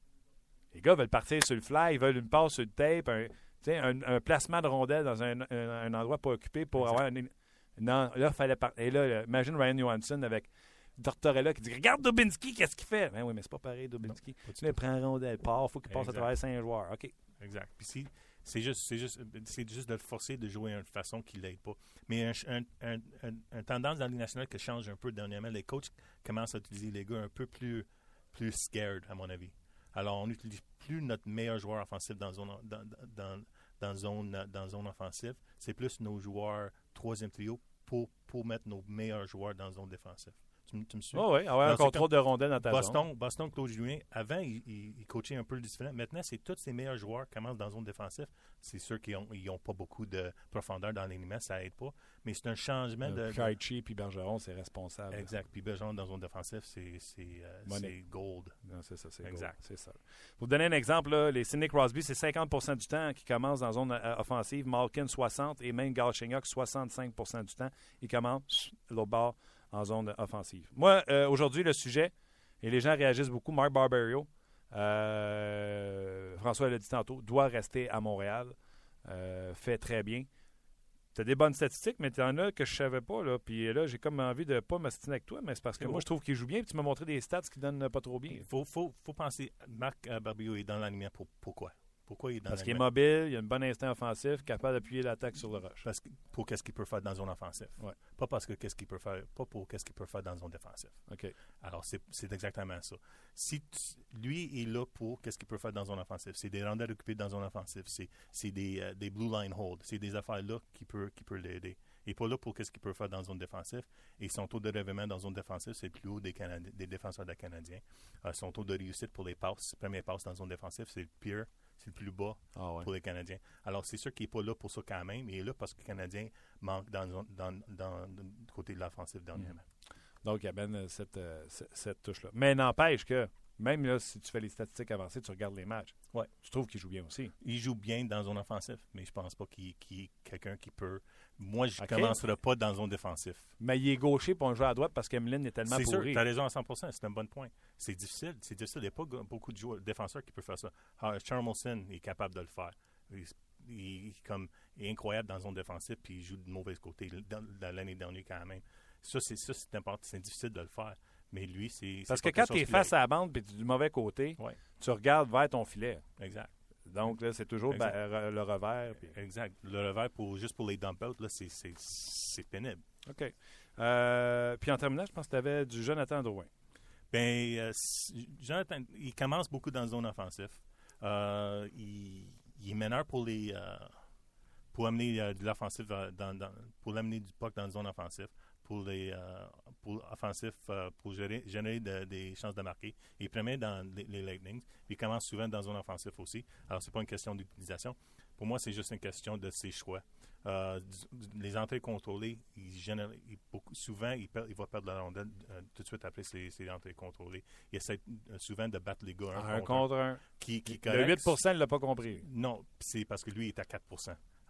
Les gars veulent partir sur le fly, ils veulent une passe sur le tape, un, un, un placement de rondelle dans un, endroit pas occupé pour avoir une. Non, là, fallait par- Et là, là, imagine Ryan Johansson avec Tortorella qui dit Regarde Dubinski, qu'est-ce qu'il fait? Ben oui, mais c'est pas pareil, du Tu il prend un rondelle, part, faut qu'il passe à travers cinq joueurs. OK. Exact. Puis si- c'est juste, c'est juste, c'est juste de le forcer de jouer d'une façon qui l'aide pas. Mais un, un, un, un- un tendance dans Ligue nationale qui change un peu dernièrement, les coachs commencent à utiliser les gars un peu plus, plus scared, à mon avis. Alors, on n'utilise plus notre meilleur joueur offensif dans zone, dans, dans, dans zone, dans zone offensive. C'est plus nos joueurs troisième trio pour, pour mettre nos meilleurs joueurs dans zone défensive. Tu, me- tu me suis? Oh, oui, avoir un Alors, contrôle de rondelle dans ta zone. Boston, Boston, Claude Julien, avant, il, il- il coachait un peu différent. Maintenant, c'est tous ses meilleurs joueurs qui commencent dans la zone défensive. C'est sûr qu'ils n'ont pas beaucoup de profondeur dans l'alignement, ça aide pas. Mais c'est un changement de. de- Krejci puis Bergeron, c'est responsable. Exact. Puis Bergeron dans la zone défensive, c'est c'est, euh, gold. C'est ça, c'est Exact. C'est ça. Pour vous donner un exemple, là, les Sidney Crosby, c'est 50% du temps qui commence dans zone euh, offensive. Malkin, 60 et même Galchenyuk, 65% du temps. Il commence l'autre bord en zone offensive. Moi, euh, aujourd'hui, le sujet, et les gens réagissent beaucoup, Mark Barberio, euh, François l'a dit tantôt, doit rester à Montréal. Euh, fait très bien. Tu as des bonnes statistiques, mais tu en as que je savais pas. Là. Puis là, j'ai comme envie de pas m'astiner avec toi, mais c'est parce que moi, je trouve qu'il joue bien. Puis tu m'as montré des stats qui donnent pas trop bien. Il faut, faut, faut penser, Marc Barberio est dans l'alignement pour, pourquoi? Pourquoi il est dans Parce qu'il est mobile, il a un bon instinct offensif, capable d'appuyer l'attaque sur le rush. Parce que, pour qu'est-ce qu'il peut faire dans la zone offensive. Ouais. Pas parce que qu'est-ce qu'il peut faire, pas pour qu'est-ce qu'il peut faire dans la zone défensive. OK. Alors, c'est exactement ça. Si tu- lui est là pour qu'est-ce qu'il peut faire dans zone offensive, c'est des rondelles occupées dans zone offensive, c'est c'est des, euh, des blue line hold, c'est des affaires là qui peut, qui peut l'aider. Il n'est pas là pour qu'est-ce qu'il peut faire dans zone défensive. Et son taux de relèvement dans zone défensive, c'est le plus haut des, Canadi- des défenseurs des Canadiens. Euh, son taux de réussite pour les passes, première passe dans zone défensive, c'est le pire, c'est le plus bas Ah ouais. pour les Canadiens. Alors, c'est sûr qu'il n'est pas là pour ça quand même. Il est là parce que les Canadiens manquent dans, dans, dans, dans- du côté de l'offensive dernièrement. Donc, il amène euh, cette, euh, ce- cette touche-là. Mais n'empêche que, même là, si tu fais les statistiques avancées, tu regardes les matchs. Ouais. Tu trouves qu'il joue bien aussi. Il joue bien dans zone offensive, mais je pense pas qu'il y ait quelqu'un qui peut. Moi, je ne commencerai pas dans zone défensive. Mais il est gaucher pour un joueur à droite parce qu'Emeline est tellement C'est sûr, pourri. tu as raison à 100 c'est un bon point. C'est difficile. C'est difficile. Il n'y a pas beaucoup de joueurs, défenseurs qui peuvent faire ça. Ah, Charmelson est capable de le faire. Il, il- il- comme, il est incroyable dans zone défensive, puis il joue de mauvais côté l'année dernière quand même. Ça, c'est important. C'est difficile de le faire. Mais lui, c'est. Parce que quand tu es face à la bande et tu es du mauvais côté, Ouais. tu regardes vers ton filet. Exact. Donc, là, c'est toujours ben, le revers. Exact. Le revers, pour, juste pour les dump out, là, c'est- pénible. OK. Euh, puis en terminant, je pense que tu avais du Jonathan Drouin. Ben, euh, Jonathan, il commence beaucoup dans la zone offensive. Euh, il, il est meneur pour les pour amener de l'offensive dans, dans- pour l'amener du puck dans la zone offensive, pour les pour offensif euh, pour gérer, générer de- des chances de marquer. Il est premier dans les, les Lightnings. Il commence souvent dans zone offensive aussi. Alors c'est pas une question d'utilisation. Pour moi, c'est juste une question de ses choix. Euh, les entrées contrôlées, il génère- il- souvent, il, va perdre la rondelle euh, tout de suite après ses, ses entrées contrôlées. Il essaie souvent de battre les gars un, Un contre un. Qui, qui Le correct. 8 il ne l'a pas compris. Non, c'est parce que lui il est à 4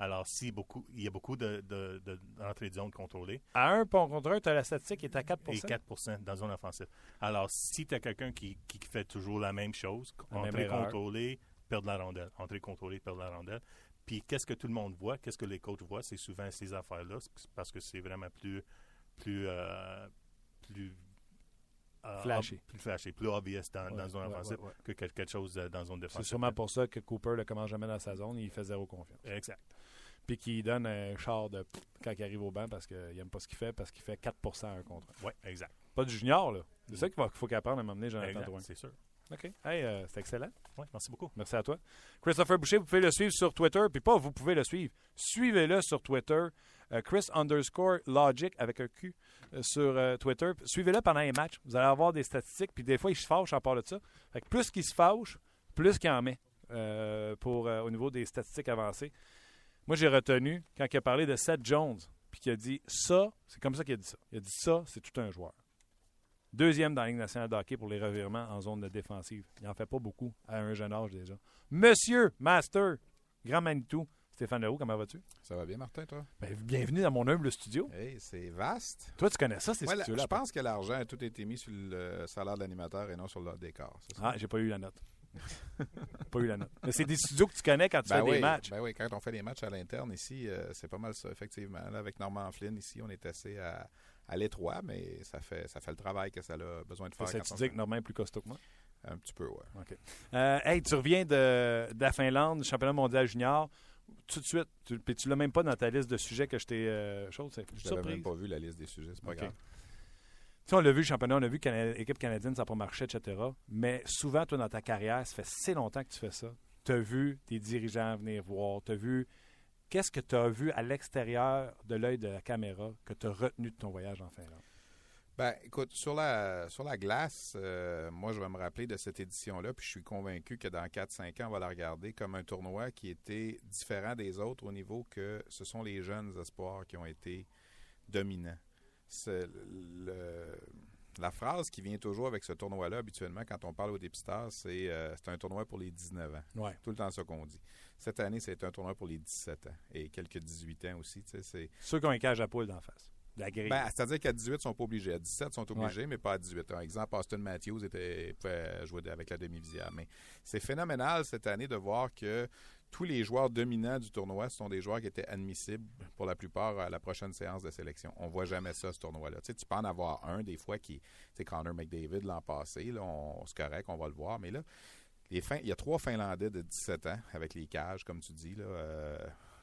Alors, si beaucoup, il y a beaucoup de, de, de- d'entrées de zone contrôlées, À un pont contre un, tu as la statistique qui est à 4 et 4 dans zone offensive. Alors, si tu as quelqu'un qui, qui fait toujours la même chose, La entrée contrôlée, perdre la rondelle, entrée contrôlée, perdre la rondelle. Puis, qu'est-ce que tout le monde voit, qu'est-ce que les coachs voient, c'est souvent ces affaires-là, c'est parce que c'est vraiment plus, plus, euh, plus euh, Flashy. plus flashy, plus obvious dans, Ouais, dans zone ouais, offensive ouais, que quel- quelque chose euh, dans zone C'est défensive. sûrement pour ça que Cooper le commence jamais dans sa zone. Il fait zéro confiance. Exact. Puis qu'il donne un char de quand il arrive au banc parce qu'il n'aime pas ce qu'il fait, parce qu'il fait 4 à un contre un. Oui, exact. Pas du junior, là. C'est ça qu'il va- qu'il faut qu'il apprenne à m'amener, Jonathan Drouin. c'est sûr. OK. Hey, euh, c'est excellent. Ouais, merci beaucoup. Merci à toi. Christopher Boucher, vous pouvez le suivre sur Twitter. Puis pas, vous pouvez le suivre. Suivez-le sur Twitter. Euh, Chris underscore Logic avec un Q euh, sur Twitter. Suivez-le pendant les matchs. Vous allez avoir des statistiques. Puis des fois, il se fâche en part de ça. Fait que plus qu'il se fâche, plus qu'il en met pour, au niveau des statistiques avancées. Moi, j'ai retenu quand il a parlé de Seth Jones. Puis qu'il a dit ça, c'est comme ça qu'il a dit ça. Il a dit ça, c'est tout un joueur. Deuxième dans la Ligue nationale de hockey pour les revirements en zone de défensive. Il n'en fait pas beaucoup à un jeune âge déjà. Monsieur Master, Grand Manitou, Stéphane Leroux, comment vas-tu? Ça va bien, Martin, toi? Ben, bienvenue dans mon humble studio. Hey, c'est vaste. Toi, tu connais ça, ces Ouais, studios-là? je pense que l'argent a tout été mis sur le salaire de l'animateur et non sur le décor. Ah, j'ai pas eu la note. Pas eu la note. Mais c'est des studios que tu connais quand tu Ben fais oui, des matchs. ben oui, quand on fait des matchs à l'interne ici, euh, c'est pas mal ça, effectivement. Là, avec Norman Flynn, ici, on est assez à, à l'étroit, mais ça fait, ça fait le travail que ça a besoin de faire. ça, tu dis que Normand est plus costaud que moi. Un petit peu, ouais. Euh, hey, tu reviens de, de la Finlande, championnat mondial junior. Tout de suite, tu, puis tu l'as même pas dans ta liste de sujets que je t'ai. Euh, chose, Je n'avais surprise. même pas vu la liste des sujets, c'est pas Ok. grave. On l'a vu, le championnat, on a vu l'équipe canadienne, ça n'a pas marché, etc. Mais souvent, toi, dans ta carrière, ça fait si longtemps que tu fais ça. Tu as vu des dirigeants venir voir. Tu as vu. Qu'est-ce que tu as vu à l'extérieur de l'œil de la caméra que tu as retenu de ton voyage en Finlande? Ben, écoute, sur la, sur la glace, euh, moi, je vais me rappeler de cette édition-là, puis je suis convaincu que dans 4-5 ans, on va la regarder comme un tournoi qui était différent des autres au niveau que ce sont les jeunes espoirs qui ont été dominants. C'est le- la phrase qui vient toujours avec ce tournoi-là, habituellement, quand on parle aux dépistage, c'est euh, c'est un tournoi pour les 19 ans. Ouais. Tout le temps, ça qu'on dit. Cette année, c'est un tournoi pour les 17 ans et quelques 18 ans aussi. Ceux qui ont un cage à poule d'en face. Ben, C'est-à-dire qu'à 18, ils sont pas obligés. À 17, ils sont obligés, mais pas à 18. Par exemple, Austin Matthews était, pouvait jouer avec la demi-visière. Mais c'est phénoménal cette année de voir que tous les joueurs dominants du tournoi sont des joueurs qui étaient admissibles pour la plupart à la prochaine séance de sélection. On voit jamais ça, ce tournoi-là. Tu, sais, tu peux en avoir un des fois qui, sais, Connor McDavid l'an passé, là, on, c'est correct, on va le voir. Mais là, les Fin- il y a trois Finlandais de 17 ans avec les cages, comme tu dis. Là, euh,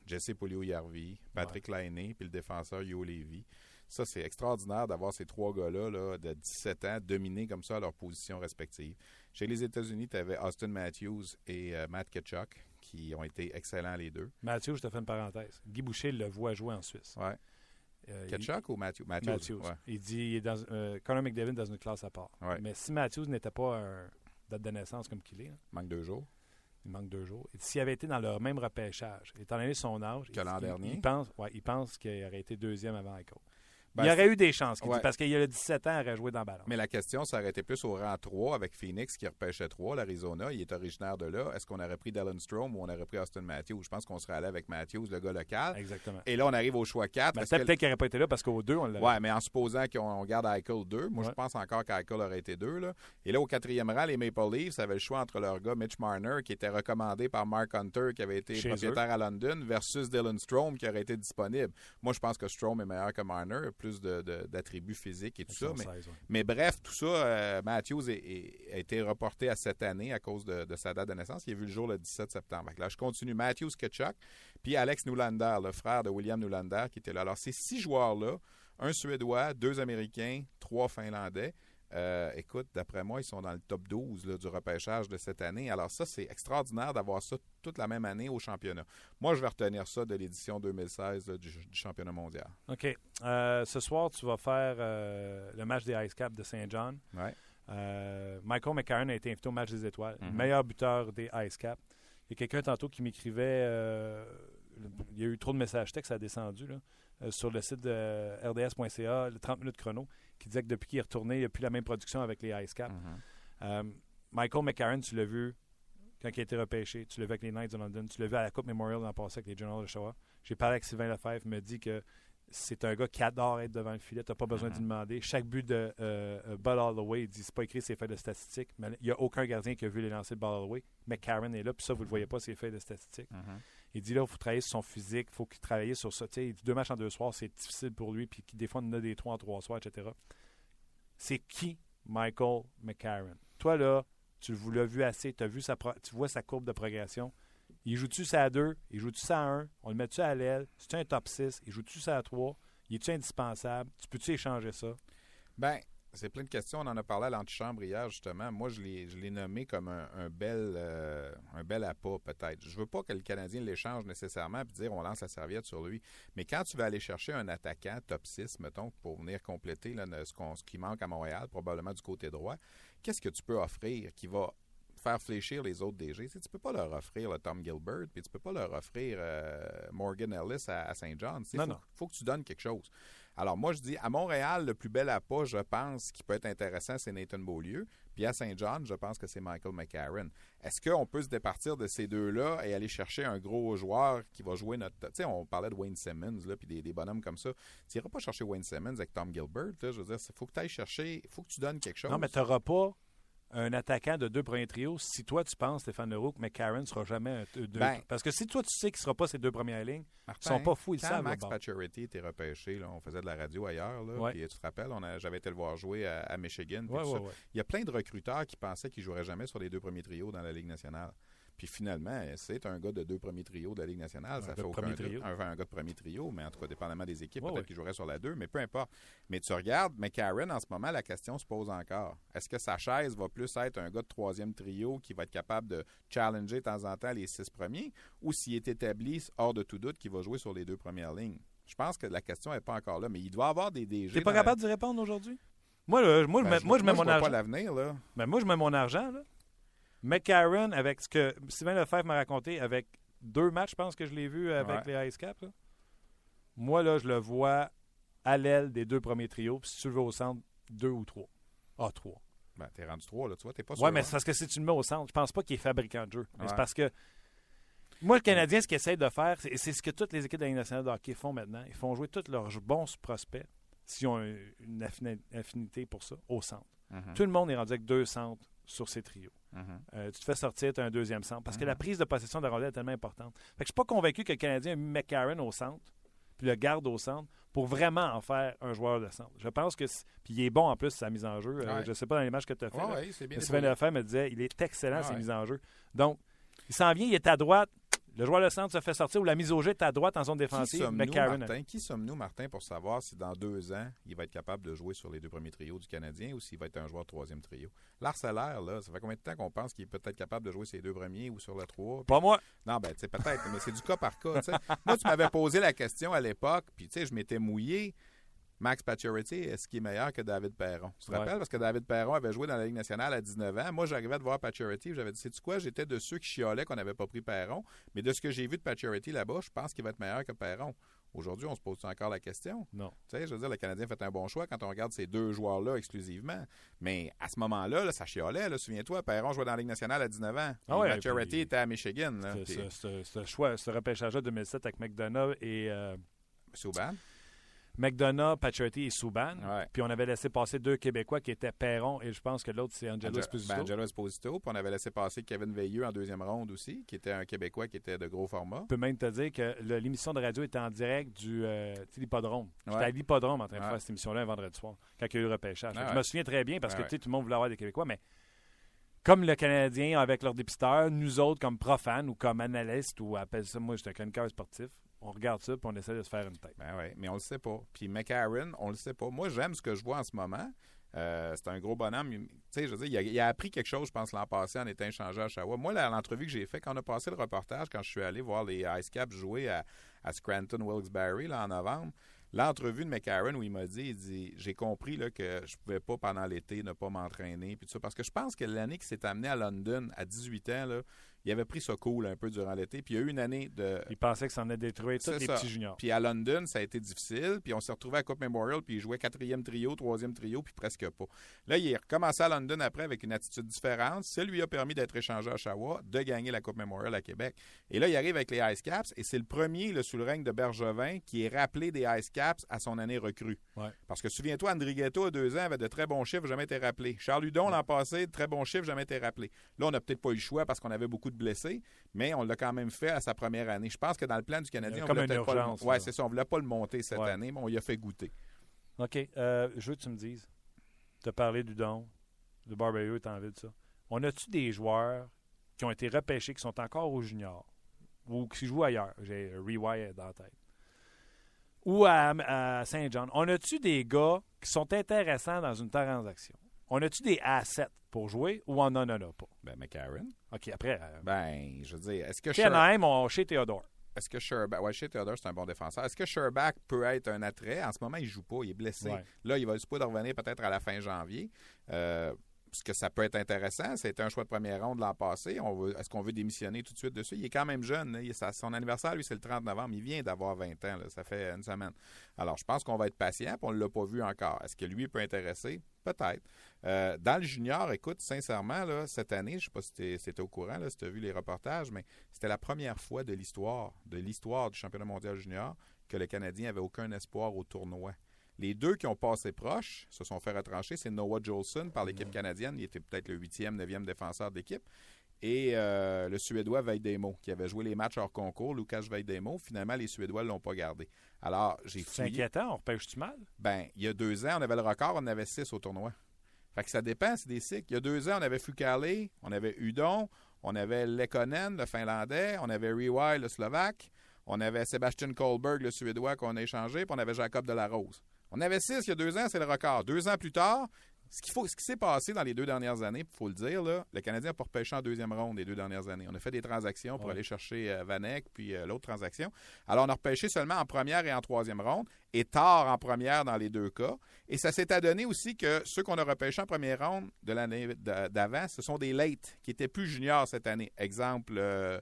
Jesse Puljujärvi, Patrick Laine, puis le défenseur Yo Levy. Ça, c'est extraordinaire d'avoir ces trois gars-là là, de 17 ans dominés comme ça à leur position respective. Chez les États-Unis, tu avais Austin Matthews et euh, Matt Ketchuk qui ont été excellents les deux. Mathieu, je te fais une parenthèse. Guy Boucher le voit jouer en Suisse. Ouais. Euh, il- Ketchuk ou Matthews? Matthews. Matthews. ouais. Il dit il est dans, euh, Connor McDavid dans une classe à part. Ouais. Mais si Matthews n'était pas un date de naissance comme qu'il est, là, Manque deux jours. il manque deux jours. Et S'il avait été dans leur même repêchage, étant donné son âge, Que il- l'an il- dernier? il pense, ouais, il pense qu'il aurait été deuxième avant Eichel. Ben, il aurait eu des chances, dit, parce qu'il a 17 ans, il aurait joué dans le ballon. Mais la question, ça aurait été plus au rang 3 avec Phoenix qui repêchait 3, l'Arizona. Il est originaire de là. Est-ce qu'on aurait pris Dylan Strom ou on aurait pris Austin Matthews? Je pense qu'on serait allé avec Matthews, le gars local. Exactement. Et là, on arrive au choix 4. Ben, peut-être qu'il n'aurait pas été là parce qu'au deux, on l'avait. Ouais, mais en supposant qu'on on garde Eichel 2, moi Ouais. je pense encore qu'Eichel aurait été 2. Là. Et là, au quatrième rang, les Maple Leafs avaient le choix entre leur gars Mitch Marner, qui était recommandé par Mark Hunter, qui avait été Chez propriétaire à London, versus Dylan Strom, qui aurait été disponible. Moi, je pense que Strom est meilleur que Marner, plus d'attributs physiques et tout ça. Mais, 16, ouais. mais bref, tout ça, euh, Matthews est- est- a été reporté à cette année à cause de, de sa date de naissance. Il a vu le jour le 17 septembre. Là, je continue. Matthews Ketchuk, puis Alex Newlander, le frère de William Newlander, qui était là. Alors, ces six joueurs-là, un Suédois, deux Américains, trois Finlandais. Euh, écoute, d'après moi, ils sont dans le top 12 là, du repêchage de cette année. Alors ça, c'est extraordinaire d'avoir ça toute la même année au championnat. Moi, je vais retenir ça de l'édition 2016 là, du, du championnat mondial. OK. Euh, ce soir, tu vas faire euh, le match des Ice Caps de Saint John. Ouais. Michael McCarron a été invité au match des étoiles. Mhm. Meilleur buteur des Ice Caps. Il y a quelqu'un tantôt qui m'écrivait. il y a eu trop de messages textes, ça a descendu là, sur le site de rds.ca, le 30 minutes chrono, qui disait que depuis qu'il est retourné, il n'y a plus la même production avec les Ice Caps. Euh, Michael McCarron, tu l'as vu quand il a été repêché. Tu l'as vu avec les Knights de London. Tu l'as vu à la Coupe Memorial l'an passé avec les Generals de Shoah. J'ai parlé avec Sylvain Lefebvre. Il me dit que c'est un gars qui adore être devant le filet. Tu n'as pas besoin Mhm. d'y demander. Chaque but de euh, euh, Ball Holloway, il dit c'est pas écrit ses feuilles de statistiques. Mais il n'y a aucun gardien qui a vu les lancers de Ball Holloway. McCarron est là. Puis ça, vous ne le voyez pas, ses feuilles de statistiques. Il dit là, il faut travailler sur son physique, il faut qu'il travaille sur ça. Tu sais, il dit deux matchs en deux soirs, c'est difficile pour lui, puis des fois, on en a des trois en trois soirs, etc. C'est qui Michael McCarron? Toi, là, tu l'as vu assez, as vu sa tu vois sa courbe de progression. Il joue-tu ça à 2? Il joue-tu ça à 1? On le met-tu à l'aile? C'est-tu un top 6? Il joue-tu ça à 3? Il est-tu indispensable? Tu peux-tu échanger ça? Ben, c'est plein de questions. On en a parlé à l'antichambre hier, justement. Moi, je l'ai nommé comme un, bel, euh, un bel appât, peut-être. Je veux pas que le Canadien l'échange nécessairement et dire on lance la serviette sur lui. Mais quand tu vas aller chercher un attaquant top 6, mettons, pour venir compléter ce, ce qui manque à Montréal, probablement du côté droit, qu'est-ce que tu peux offrir qui va faire fléchir les autres DG. Tu, ne peux pas leur offrir le Tom Gilbert, puis tu peux pas leur offrir euh, Morgan Ellis à, Saint John. Il faut, faut, que tu donnes quelque chose. Alors moi, je dis, à Montréal, le plus bel appât, je pense, qui peut être intéressant, c'est Nathan Beaulieu. Puis à Saint John, je pense que c'est Michael McCarron. Est-ce qu'on peut se départir de ces deux-là et aller chercher un gros joueur qui va jouer notre... Tu sais, on parlait de Wayne Simmons, là, puis des, bonhommes comme ça. Tu n'iras pas chercher Wayne Simmons avec Tom Gilbert. je veux dire, il faut que tu ailles chercher... il faut que tu donnes quelque chose. Non, mais tu n'auras pas un attaquant de deux premiers trios si toi tu penses, Stéphane Leroux, que McCarron ne sera jamais un deux. Ben, parce que si toi tu sais qu'il ne sera pas ces deux premières lignes, ils ne sont pas fous, ils savent. Max Pacioretty était repêché, là, on faisait de la radio ailleurs, là, tu te rappelles, j'avais été le voir jouer à, Michigan. Il y a plein de recruteurs qui pensaient qu'il ne jouerait jamais sur les deux premiers trios dans la Ligue nationale. Puis finalement, c'est un gars de deux premiers trios de la Ligue nationale. ça fait aucun trio. Un, gars de premier trio, mais en tout cas, dépendamment des équipes, peut-être qu'il jouerait sur la deux, mais peu importe. Mais tu regardes, mais Karen, en ce moment, la question se pose encore. Est-ce que sa chaise va plus être un gars de troisième trio qui va être capable de challenger de temps en temps les six premiers, ou s'il est établi, hors de tout doute, qu'il va jouer sur les deux premières lignes? Je pense que la question n'est pas encore là, mais il doit avoir des DG. Tu pas capable de répondre aujourd'hui? Moi, moi, ben, moi, je, mets mon argent. pas l'avenir, là. Ben, moi, je mets mon argent, là. McCarron, avec ce que Sylvain Lefebvre m'a raconté, avec deux matchs, je pense que je l'ai vu avec les Ice Caps. Moi, là, je le vois à l'aile des deux premiers trios. Puis si tu le veux au centre, deux ou trois. Ah, trois. Ben, t'es rendu trois, là, tu vois, t'es pas sûr. Oui, mais c'est parce que si tu le mets au centre, je pense pas qu'il est fabricant de jeu. C'est parce que moi, le Canadien, ce qu'il essaie de faire, c'est ce que toutes les équipes de la Ligue nationale de hockey font maintenant. Ils font jouer tous leurs bons prospects, s'ils ont une affinité pour ça, au centre. Mm-hmm. Tout le monde est rendu avec deux centres sur ces trios. Mhm. Euh, tu te fais sortir, tu as un deuxième centre. Parce que la mhm. prise de possession de la rondelle est tellement importante. Fait que je ne suis pas convaincu que le Canadien ait mis McCarron au centre, puis le garde au centre, pour vraiment en faire un joueur de centre. Je pense que. Puis il est bon en plus, sa mise en jeu. Euh, je ne sais pas dans les matchs que tu as fait. Ouais, ouais, Sylvain Lefebvre me disait il est excellent, ses mises en jeu. Donc, il s'en vient, il est à droite. Le joueur de centre se fait sortir ou la mise au jet est à droite en zone défensive. Qui sommes-nous, Martin, qui sommes-nous, Martin, pour savoir si dans deux ans, il va être capable de jouer sur les deux premiers trios du Canadien ou s'il va être un joueur de troisième trio? L'arcellaire, là, ça fait combien de temps qu'on pense qu'il est peut-être capable de jouer sur les deux premiers ou sur le trois? Pas moi. Non, ben, tu sais, peut-être, mais c'est du cas par cas. moi, tu m'avais posé la question à l'époque, puis, tu sais, je m'étais mouillé. Max Pacioretty, est-ce qu'il est meilleur que David Perron? Tu te rappelles? Parce que David Perron avait joué dans la Ligue nationale à 19 ans. Moi, j'arrivais de voir Pacioretty. J'avais dit, sais-tu quoi? J'étais de ceux qui chiolaient qu'on n'avait pas pris Perron. Mais de ce que j'ai vu de Pacioretty là-bas, je pense qu'il va être meilleur que Perron. Aujourd'hui, on se pose encore la question? Non. Tu sais, je veux dire, le Canadien fait un bon choix quand on regarde ces deux joueurs-là exclusivement. Mais à ce moment-là, ça chiolait. Souviens-toi, Perron jouait dans la Ligue nationale à 19 ans. Ah ouais, était à Michigan. Ce, choix, ce repêchage-là 2007 avec McDonough et... Euh, Souban. McDonough, Pacioretty et Souban. Puis on avait laissé passer deux Québécois qui étaient Perron et je pense que l'autre c'est Angelo Esposito. Ben, Angelo Esposito. Puis on avait laissé passer Kevin Veilleux en deuxième ronde aussi, qui était un Québécois qui était de gros format. Je peux même te dire que l'émission de radio était en direct du euh, l'hippodrome. J'étais à l'hippodrome en train de faire cette émission-là un vendredi soir, quand il y a eu le repêchage. je me souviens très bien parce que tout le monde voulait avoir des Québécois, mais comme le Canadien avec leur dépisteur, nous autres comme profanes ou comme analystes ou appelle ça, moi j'étais un chroniqueur sportif, on regarde ça et on essaie de se faire une tête. Ben oui, mais on le sait pas. Puis McCarron, on le sait pas. Moi, j'aime ce que je vois en ce moment. Euh, c'est un gros bonhomme. Tu sais, je veux dire, il a, appris quelque chose, je pense, l'an passé en étant échangé à Oshawa. Moi, l'entrevue que j'ai fait, quand on a passé le reportage, quand je suis allé voir les Ice Caps jouer à, Scranton Wilkes-Barre en novembre, l'entrevue de McCarron où il m'a dit, il dit, j'ai compris là, que je pouvais pas pendant l'été ne pas m'entraîner puis tout ça parce que je pense que l'année qui s'est amené à London à 18 ans là, il avait pris ça cool un peu durant l'été. Puis il y a eu une année de. Il pensait que ça en a détruit tous les petits juniors. Puis à London, ça a été difficile. Puis on s'est retrouvé à Coupe Memorial, puis il jouait quatrième trio, troisième trio, puis presque pas. Là, il est recommencé à London après avec une attitude différente. Ça lui a permis d'être échangé à Oshawa, de gagner la Coupe Memorial à Québec. Et là, il arrive avec les Ice Caps, et c'est le premier, le sous le règne de Bergevin, qui est rappelé des Ice Caps à son année recrue. Parce que souviens-toi, André Ghetto, à deux ans, avait de très bons chiffres, jamais été rappelé. Charles Hudon, l'an passé, très bons chiffres, jamais été rappelé. Là, on n'a peut-être pas eu le choix parce qu'on avait beaucoup de blessés mais on l'a quand même fait à sa première année. Je pense que dans le plan du Canadien, on voulait pas le... ouais, c'est ça, on voulait pas le monter cette année, mais on y a fait goûter. OK. Euh, je veux que tu me dises, tu as parlé du don, de Barberio est en ville, ça. On a-tu des joueurs qui ont été repêchés, qui sont encore au junior, ou qui jouent ailleurs? J'ai Rewire dans la tête. Ou à, à Saint-John. On a-tu des gars qui sont intéressants dans une transaction? On a-tu des assets pour jouer ou on n'en a pas? Ben, McCarron. OK, après. euh, Ben, je veux dire, est-ce que Anaheim, on chez Theodore. Est-ce que Sherbach, ouais, chez Theodore, c'est un bon défenseur. Est-ce que Sherbach peut être un attrait? En ce moment, il joue pas, il est blessé. Ouais. Là, il va supposé de revenir peut-être à la fin janvier. Euh, parce que ça peut être intéressant. C'était un choix de première ronde l'an passé. Est-ce qu'on veut démissionner tout de suite dessus? Il est quand même jeune. ça- son anniversaire, lui, c'est le 30 novembre. Il vient d'avoir 20 ans. Ça fait une semaine. Alors, je pense qu'on va être patient, on ne l'a pas vu encore. Est-ce que lui peut intéresser? Peut-être. Euh, dans le junior, écoute, sincèrement, cette année, je ne sais pas si tu étais au courant, si tu as vu les reportages, mais c'était la première fois de l'histoire, de l'histoire du championnat mondial junior, que le Canadien avait aucun espoir au tournoi. Les deux qui ont passé proche se sont fait retrancher. C'est Noah Jolson par l'équipe canadienne. Il était peut-être le huitième, neuvième défenseur de l'équipe. Et euh, le Suédois Veidemo, qui avait joué les matchs hors concours, Lucas Veidemo. Finalement, les Suédois ne l'ont pas gardé. Alors, j'ai C'est inquiétant, on repêche-tu mal? Ben, il y a deux ans, on avait le record, on en avait six au tournoi. Fait que ça dépend, c'est des cycles. Il y a deux ans, on avait Fukale, on avait Udon, on avait Lekonen, le Finlandais, on avait Rewire, le Slovaque, on avait Sébastien Kohlberg, le Suédois, qu'on a échangé, puis on avait Jacob Delarose. On avait six il y a deux ans, c'est le record. Deux ans plus tard, ce qu'il faut, ce qui s'est passé dans les deux dernières années, il faut le dire, là, le Canadien n'a pas repêché en deuxième ronde les deux dernières années. On a fait des transactions pour Ouais. aller chercher euh, Vanek, puis euh, l'autre transaction. Alors, on a repêché seulement en première et en troisième ronde, et tard en première dans les deux cas. Et ça s'est adonné aussi que ceux qu'on a repêchés en première ronde de l'année d'a- d'avant, ce sont des late qui étaient plus juniors cette année. Exemple, euh,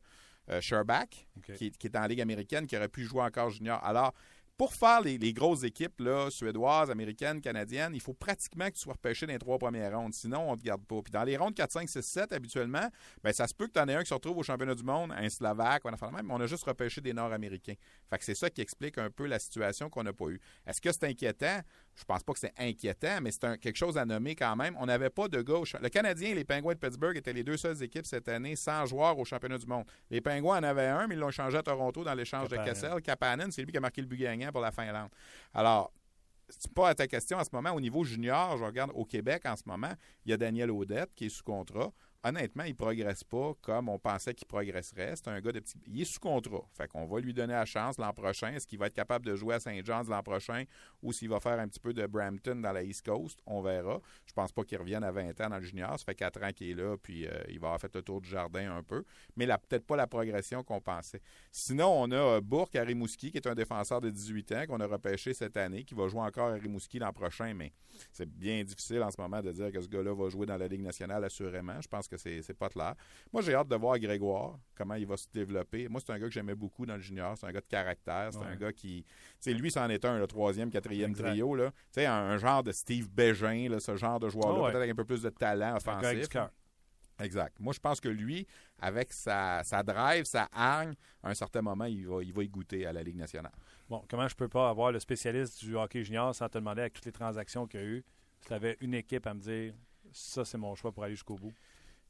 euh, Sherbach, OK. qui, qui est en Ligue américaine, qui aurait pu jouer encore junior. Alors, pour faire les, grosses équipes là, suédoises, américaines, canadiennes, il faut pratiquement que tu sois repêché dans les trois premières rondes. Sinon, on ne te garde pas. Puis dans les rondes 4, 5, 6, 7, habituellement, ben, ça se peut que tu en aies un qui se retrouve au championnat du monde, un Slovaque, un affaire de même, mais on a juste repêché des Nord-Américains. Fait que c'est ça qui explique un peu la situation qu'on n'a pas eue. Est-ce que c'est inquiétant? Je pense pas que c'est inquiétant, mais c'est quelque chose à nommer quand même. On n'avait pas de gars. au cha- Le Canadien et les Penguins de Pittsburgh étaient les deux seules équipes cette année sans joueurs au championnat du monde. Les Penguins en avaient un, mais ils l'ont changé à Toronto dans l'échange de. Kessel. Kapanen, c'est lui qui a marqué le but gagnant pour la Finlande. Alors, c'est pas à ta question en ce moment. Au niveau junior, je regarde au Québec en ce moment, il y a Daniel Audette qui est sous contrat. Honnêtement, il progresse pas comme on pensait qu'il progresserait. C'est un gars de petit. Il est sous contrat. Fait qu'on va lui donner la chance l'an prochain. Est-ce qu'il va être capable de jouer à Saint John's l'an prochain ou s'il va faire un petit peu de Brampton dans la East Coast? On verra. Je pense pas qu'il revienne à 20 ans dans le junior. Ça fait 4 ans qu'il est là, puis euh, il va avoir fait le tour du jardin un peu. Mais peut-être pas la progression qu'on pensait. Sinon, on a euh, Bourque à Rimouski, qui est un défenseur de 18 ans qu'on a repêché cette année, qui va jouer encore à Rimouski l'an prochain, mais c'est bien difficile en ce moment de dire que ce gars-là va jouer dans la Ligue nationale, assurément. Je pense que c'est c'est pas clair. Moi, j'ai hâte de voir Grégoire, comment il va se développer. Moi, c'est un gars que j'aimais beaucoup dans le junior. C'est un gars de caractère. C'est Ouais. un gars qui. Tu sais, lui, c'en est un, le troisième, quatrième Exact. trio. là. Tu sais, un, genre de Steve Bégin, là, ce genre de joueur-là, Ah ouais. peut-être avec un peu plus de talent Un gars avec offensif. Exact. Moi, je pense que lui, avec sa, sa drive, sa hargne, à un certain moment, il va, il va y goûter à la Ligue nationale. Bon, comment je peux pas avoir le spécialiste du hockey junior sans te demander avec toutes les transactions qu'il y a eu, si tu avais une équipe à me dire ça, c'est mon choix pour aller jusqu'au bout?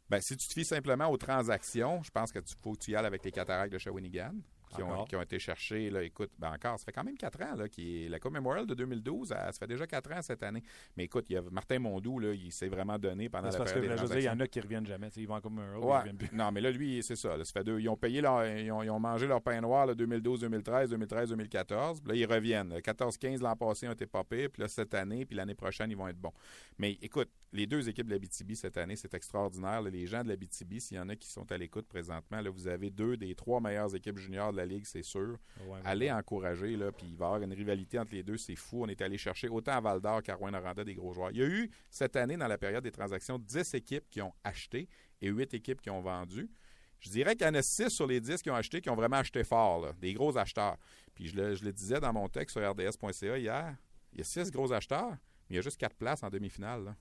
Ben, si tu te fies simplement aux transactions, je pense que tu faut que tu y ailles avec les cataractes de Shawinigan. Qui ont, Encore? qui ont été cherchés, là, écoute, ben encore, ça fait quand même quatre ans, là, qui est, la Coupe Memorial de 2012, elle- ça fait déjà quatre ans cette année. Mais écoute, il y a Martin Mondou, là, il s'est vraiment donné pendant C'est la parce que période je des il y en a qui reviennent jamais. Ils vont comme un euro, ils Ouais. reviennent plus. Non, mais là, lui, c'est ça. là, ça fait deux. Ils ont payé leur. Ils ont, ils ont mangé leur pain noir là, 2012, 2013, 2013, 2014. Puis là, ils reviennent. 14-15 l'an passé ont été pas pires. Puis là, cette année, puis l'année prochaine, ils vont être bons. Mais écoute, les deux équipes de la BTB cette année, c'est extraordinaire. là. Les gens de la BTB, s'il y en a qui sont à l'écoute présentement, là, vous avez deux des trois meilleures équipes juniors de la Ligue, c'est sûr. Ouais, Allez ouais. encourager, là, puis il va y avoir une rivalité entre les deux, c'est fou. On est allé chercher autant à Val d'Or qu'à Rouen-Noranda des gros joueurs. Il y a eu, cette année, dans la période des transactions, 10 équipes qui ont acheté et 8 équipes qui ont vendu. Je dirais qu'il y en a 6 sur les 10 qui ont acheté, qui ont vraiment acheté fort, là, des gros acheteurs. Puis je le, je le disais dans mon texte sur rds.ca hier, il y a 6 gros acheteurs, mais il y a juste 4 places en demi-finale.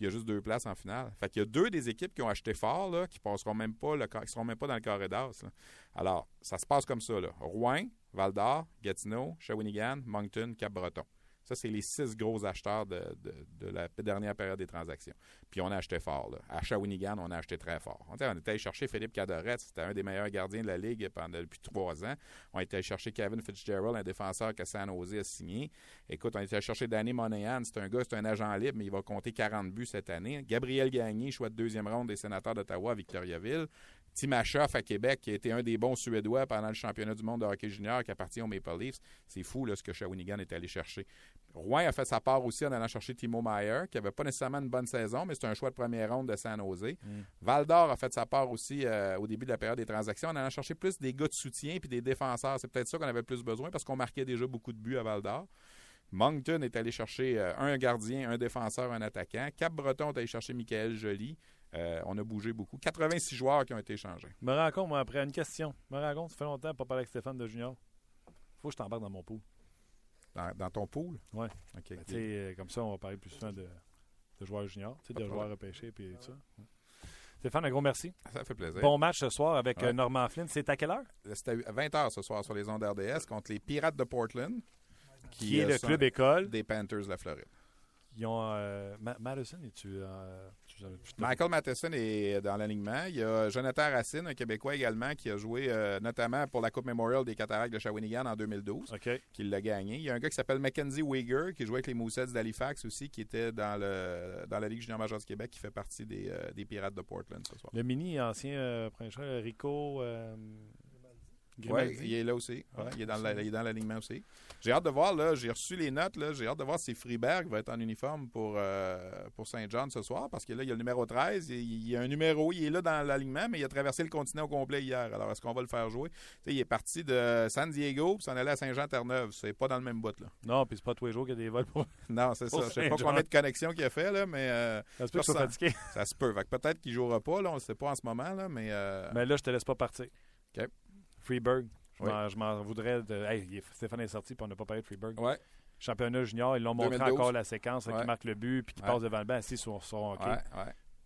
Il y a juste 2 places en finale. Fait qu'il y a deux des équipes qui ont acheté fort, là, qui passeront même pas qui seront même pas dans le carré d'as. Alors, ça se passe comme ça. Rouen, Val-d'Or, Gatineau, Shawinigan, Moncton, Cap-Breton. Ça, c'est les six gros acheteurs de, de- la dernière période des transactions. Puis on a acheté fort. À Shawinigan, on a acheté très fort. On, était allé chercher Philippe Cadoret, c'était un des meilleurs gardiens de la Ligue pendant, depuis trois ans. On était allé chercher Kevin Fitzgerald, un défenseur que San Jose a signé. Écoute, on était allé chercher Danny Monahan, c'est un gars, c'est un agent libre, mais il va compter 40 buts cette année. Gabriel Gagné, choix de deuxième ronde des sénateurs d'Ottawa à Victoriaville. Timachoff à Québec, qui a été un des bons Suédois pendant le championnat du monde de hockey junior qui appartient aux Maple Leafs. C'est fou là, ce que Shawinigan est allé chercher. Rouen a fait sa part aussi en allant chercher Timo Meyer, qui n'avait pas nécessairement une bonne saison, mais c'est un choix de première ronde de San Jose. Val d'Or a fait sa part aussi euh, au début de la période des transactions en allant chercher plus des gars de soutien puis des défenseurs. C'est peut-être ça qu'on avait plus besoin parce qu'on marquait déjà beaucoup de buts à Val d'Or. Moncton est allé chercher euh, un gardien, un défenseur, un attaquant. Cap-Breton est allé chercher Michael Joly. Euh, on a bougé beaucoup. 86 joueurs qui ont été échangés. Me rends compte, moi, après une question. Me rends compte, ça fait longtemps pas parler avec Stéphane de Junior. Faut que je t'embarque dans mon pool. Dans, dans ton pool? Ouais. OK. Ben, euh, comme ça, on va parler plus souvent de, de joueurs juniors, de joueurs repêchés puis tout ça. Ouais. Stéphane, un gros merci. Ça fait plaisir. Bon match ce soir avec Ouais. euh, Normand Flynn. C'est à quelle heure? C'était à 20h ce soir sur les ondes RDS contre les Pirates de Portland. Qui, est euh, le sont club école. des Panthers de la Floride. Ils ont euh, Ma- Madison, es-tu. euh, Michael Matheson est dans l'alignement. Il y a Jonathan Racine, un Québécois également, qui a joué euh, notamment pour la Coupe Memorial des Cataractes de Shawinigan en 2012, OK. qui l'a gagné. Il y a un gars qui s'appelle Mackenzie Wigger, qui jouait avec les Moussets d'Halifax aussi, qui était dans, le, dans la Ligue junior majeure du Québec, qui fait partie des, euh, des Pirates de Portland ce soir. Le mini ancien euh, Rico euh, Oui, il est là aussi. Ouais, il est dans la- il est dans l'alignement aussi. J'ai hâte de voir, là, j'ai reçu les notes, là, j'ai hâte de voir si Freeberg va être en uniforme pour, euh, pour Saint-Jean ce soir, parce que là, il y a le numéro 13, il, y a un numéro, il est là dans l'alignement, mais il a traversé le continent au complet hier. Alors, est-ce qu'on va le faire jouer? Il est parti de San Diego, puis s'en allait à Saint-Jean-Terre-Neuve. C'est pas dans le même bout, là. Non, puis c'est pas tous les jours qu'il y a des vols pour. Non, c'est ça. Je sais pas combien de connexions qu'il a fait, là, mais euh, Ça se peut Ça- fatigué. ça se peut. Fait que peut-être qu'il jouera pas, là, on le sait pas en ce moment, là, mais... euh, Mais là, je te laisse pas partir. OK. Freeberg. Je Oui. m'en- voudrais de. Hey, Stéphane est sorti, puis on n'a pas parlé de Freeberg. Ouais, Championnat junior, ils l'ont montré 2012. encore la séquence Ouais. qui marque le but, puis qui Ouais. passe devant le banc assis sur son hockey.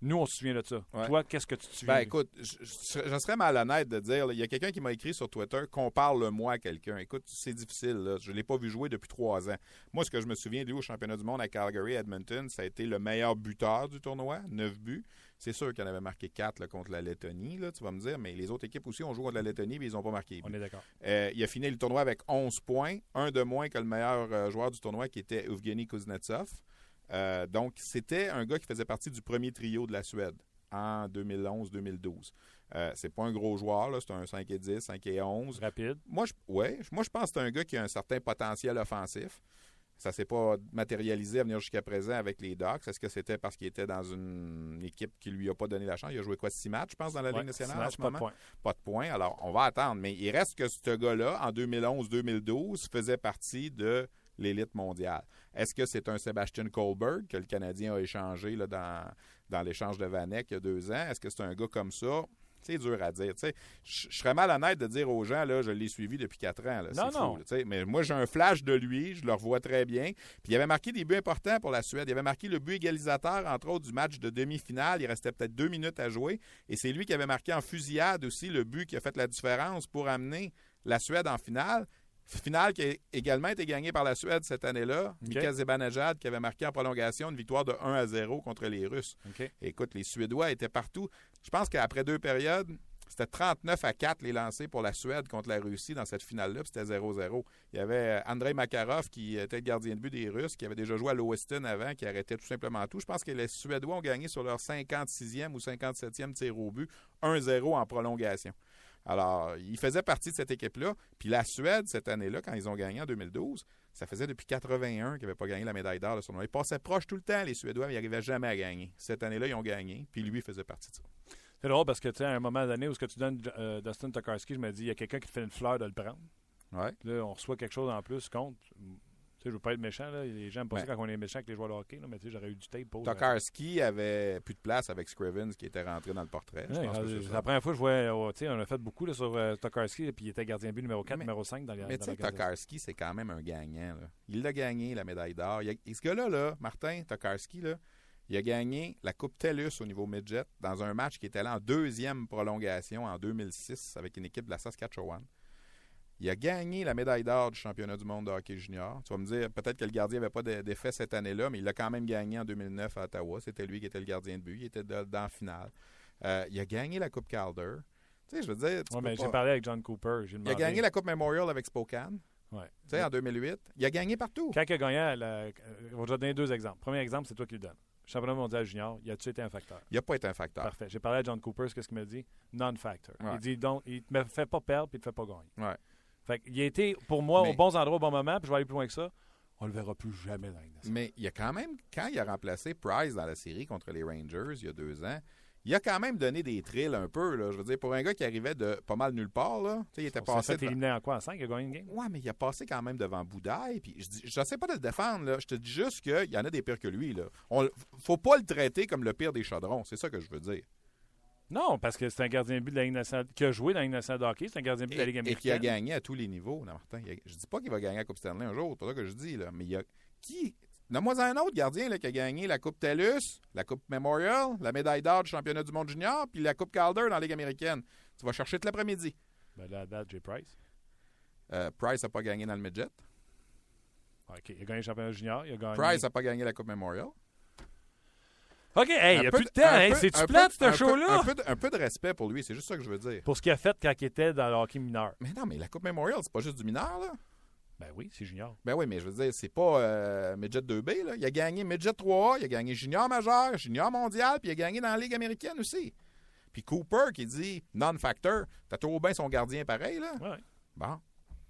Nous, on se souvient de ça. Toi, qu'est-ce que tu te souviens? Ben écoute, je, je- je serais malhonnête de dire, il y a quelqu'un qui m'a écrit sur Twitter, compare-le-moi à quelqu'un. Écoute, c'est difficile, là. je ne l'ai pas vu jouer depuis trois ans. Moi, ce que je me souviens de lui au championnat du monde à Calgary, Edmonton, ça a été le meilleur buteur du tournoi, 9 buts. C'est sûr qu'il en avait marqué 4 contre la Lettonie, là, tu vas me dire, mais les autres équipes aussi ont joué contre la Lettonie, mais ils n'ont pas marqué. On est d'accord. Euh, il a fini le tournoi avec 11 points, un de moins que le meilleur euh, joueur du tournoi qui était Evgeny Kuznetsov. Euh, donc, c'était un gars qui faisait partie du premier trio de la Suède en 2011-2012. Euh, c'est pas un gros joueur, c'est un 5 et 10, 5 et 11. Rapide. Moi, je, ouais, moi, je pense que c'est un gars qui a un certain potentiel offensif. Ça s'est pas matérialisé à venir jusqu'à présent avec les Ducks. Est-ce que c'était parce qu'il était dans une équipe qui lui a pas donné la chance? Il a joué quoi, six matchs, je pense, dans la Ouais, Ligue nationale six en ce pas de moment? points. pas de points. Alors, on va attendre. Mais il reste que ce gars-là, en 2011-2012, faisait partie de l'élite mondiale. Est-ce que c'est un Sébastien Kohlberg que le Canadien a échangé là, dans, dans l'échange de Vanek il y a deux ans? Est-ce que c'est un gars comme ça? C'est dur à dire. Je serais mal honnête de dire aux gens, là, je l'ai suivi depuis quatre ans. là. Non, non. fou, là, mais moi, j'ai un flash de lui, je le revois très bien. Puis il avait marqué des buts importants pour la Suède. Il avait marqué le but égalisateur, entre autres, du match de demi-finale. Il restait peut-être deux minutes à jouer. Et c'est lui qui avait marqué en fusillade aussi le but qui a fait la différence pour amener la Suède en finale. Finale qui a également été gagnée par la Suède cette année-là. Mika Zibanejad qui avait marqué en prolongation une victoire de 1 à 0 contre les Russes. Écoute, les Suédois étaient partout. Je pense qu'après deux périodes, c'était 39 à 4 les lancés pour la Suède contre la Russie dans cette finale-là, puis c'était 0-0. Il y avait euh, Andrei Makarov qui était le gardien de but des Russes, qui avait déjà joué à l'Oweston avant, qui arrêtait tout simplement tout. Je pense que les Suédois ont gagné sur leur 56e ou 57e tir au but, 1-0 en prolongation. Alors, il faisait partie de cette équipe-là. Puis la Suède, cette année-là, quand ils ont gagné en 2012, ça faisait depuis 81 qu'ils n'avaient pas gagné la médaille d'or de tournoi. Ils passaient proche tout le temps, les Suédois, mais ils n'arrivaient jamais à gagner. Cette année-là, ils ont gagné, puis lui faisait partie de ça. C'est drôle parce que, tu sais, à un moment donné où ce que tu donnes euh, Dustin Tokarski, je me dis, il y a quelqu'un qui te fait une fleur de le prendre. Ouais. Là, on reçoit quelque chose en plus contre. Tu sais, je veux pas être méchant, là. Les gens Ouais. ça quand on est méchant avec les joueurs de hockey, là, mais tu sais, j'aurais eu du tape pour. Tokarski avait plus de place avec Scrivens qui était rentré dans le portrait. Je Ouais, pense que euh, ça. la première fois que je vois, oh, on a fait beaucoup là, sur euh, Tokarski, puis il était gardien de but numéro 4, Mais- numéro 5 dans les Mais tu sais, Tokarski, c'est quand même un gagnant. là. Il l'a gagné, la médaille d'or. A- ce gars-là, là, Martin Tokarski, là, il a gagné la Coupe TELUS au niveau midget dans un match qui était allé en deuxième prolongation en 2006 avec une équipe de la Saskatchewan. Il a gagné la médaille d'or du championnat du monde de hockey junior. Tu vas me dire, peut-être que le gardien n'avait pas d'effet cette année-là, mais il l'a quand même gagné en 2009 à Ottawa. C'était lui qui était le gardien de but. Il était dans la finale. Euh, il a gagné la Coupe Calder. Tu sais, je veux dire. Ouais, mais j'ai parlé avec John Cooper. Il a gagné la Coupe Memorial avec Spokane. Ouais. Tu sais, en 2008. Il a gagné partout. Quand il a gagné, la... on va te donner deux exemples. Premier exemple, c'est toi qui le donnes. Championnat mondial junior, il a-tu été un facteur? Il n'a pas été un facteur. Parfait. J'ai parlé à John Cooper, ce qu'il m'a dit? Non-factor. Il dit, donc, il ne me fait pas perdre puis il ne te fait pas gagner. Ouais. Fait qu'il a été, pour moi, aux bons endroits au bon moment, puis je vais aller plus loin que ça. On le verra plus jamais dans la Mais il y a quand même, quand il a remplacé Price dans la série contre les Rangers il y a deux ans, il a quand même donné des trilles un peu. Là. Je veux dire, pour un gars qui arrivait de pas mal nulle part, là, il était On passé. Fait éliminé en quoi En 5 Il a gagné une game? Ouais, mais il a passé quand même devant Boudaille. Puis je ne sais pas de le défendre. Là. Je te dis juste qu'il y en a des pires que lui. Là. On, faut pas le traiter comme le pire des chaudrons. C'est ça que je veux dire. Non, parce que c'est un gardien de but de la Ligue nationale qui a joué dans la Ligue nationale de hockey. C'est un gardien de but de la Ligue américaine. Et qui a gagné à tous les niveaux. Non, Martin. A, je dis pas qu'il va gagner la Coupe Stanley un jour. C'est ça que je dis. Là. Mais il y a. Qui Donne-moi un autre gardien là, qui a gagné la Coupe TELUS, la Coupe Memorial, la médaille d'or du championnat du monde junior, puis la Coupe Calder dans la Ligue américaine. Tu vas chercher tout l'après-midi. Ben là, date, Jay Price. Euh, Price n'a pas gagné dans le midget. OK. Il a gagné le championnat junior. Il a gagné... Price n'a pas gagné la Coupe Memorial. OK, hey, il n'y a plus de temps. Hein? C'est-tu plate, ce show-là? Un, un, peu de respect pour lui, c'est juste ça que je veux dire. Pour ce qu'il a fait quand il était dans le hockey mineur. Mais non, mais la Coupe Memorial, c'est pas juste du mineur, là. Ben oui, c'est junior. Ben oui, mais je veux dire, c'est pas euh, Midget 2B. Là. Il a gagné Midget 3A, il a gagné Junior majeur, Junior mondial, puis il a gagné dans la Ligue américaine aussi. Puis Cooper qui dit non-factor, t'as trop bien son gardien pareil, là. Ouais. Bon.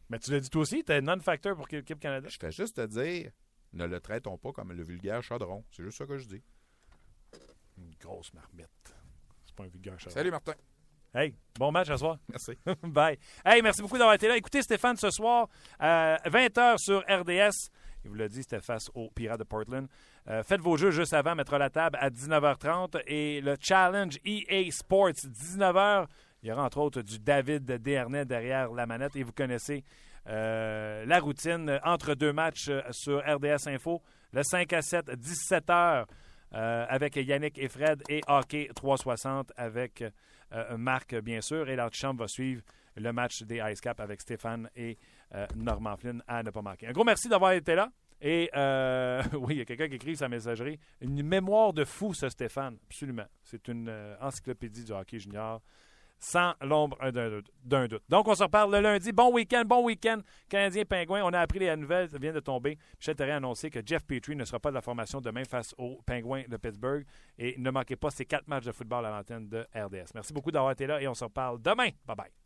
Mais tu l'as dit toi aussi, t'es non-factor pour l'équipe Canada. Je fais juste te dire, ne le traitons pas comme le vulgaire chaudron. C'est juste ça que je dis. Une grosse marmite. C'est pas un vulgaire. Salut Martin. Hey, bon match ce soir. Merci. Bye. Hey, merci beaucoup d'avoir été là. Écoutez Stéphane ce soir, euh, 20h sur RDS. Il vous l'a dit, c'était face aux Pirates de Portland. Euh, faites vos jeux juste avant, mettre la table à 19h30. Et le Challenge EA Sports, 19h. Il y aura entre autres du David Desharnais derrière la manette. Et vous connaissez euh, la routine entre deux matchs sur RDS Info. Le 5 à 7, 17h. Euh, avec Yannick et Fred et Hockey 360 avec euh, Marc, bien sûr. Et l'antichambre va suivre le match des Ice Cap avec Stéphane et euh, Normand Flynn à ne pas manquer. Un gros merci d'avoir été là. Et oui, il y a quelqu'un qui écrit sa messagerie. Une mémoire de fou, ce Stéphane. Absolument. C'est une encyclopédie du hockey junior sans l'ombre d'un doute. Donc, on se reparle le lundi. Bon week-end, bon week-end. Canadien Pingouin, on a appris les nouvelles, ça vient de tomber. Michel Therrien a annoncé que Jeff Petrie ne sera pas de la formation demain face aux Pingouins de Pittsburgh. Et ne manquez pas ces quatre matchs de football à l'antenne de RDS. Merci beaucoup d'avoir été là et on se reparle demain. Bye bye.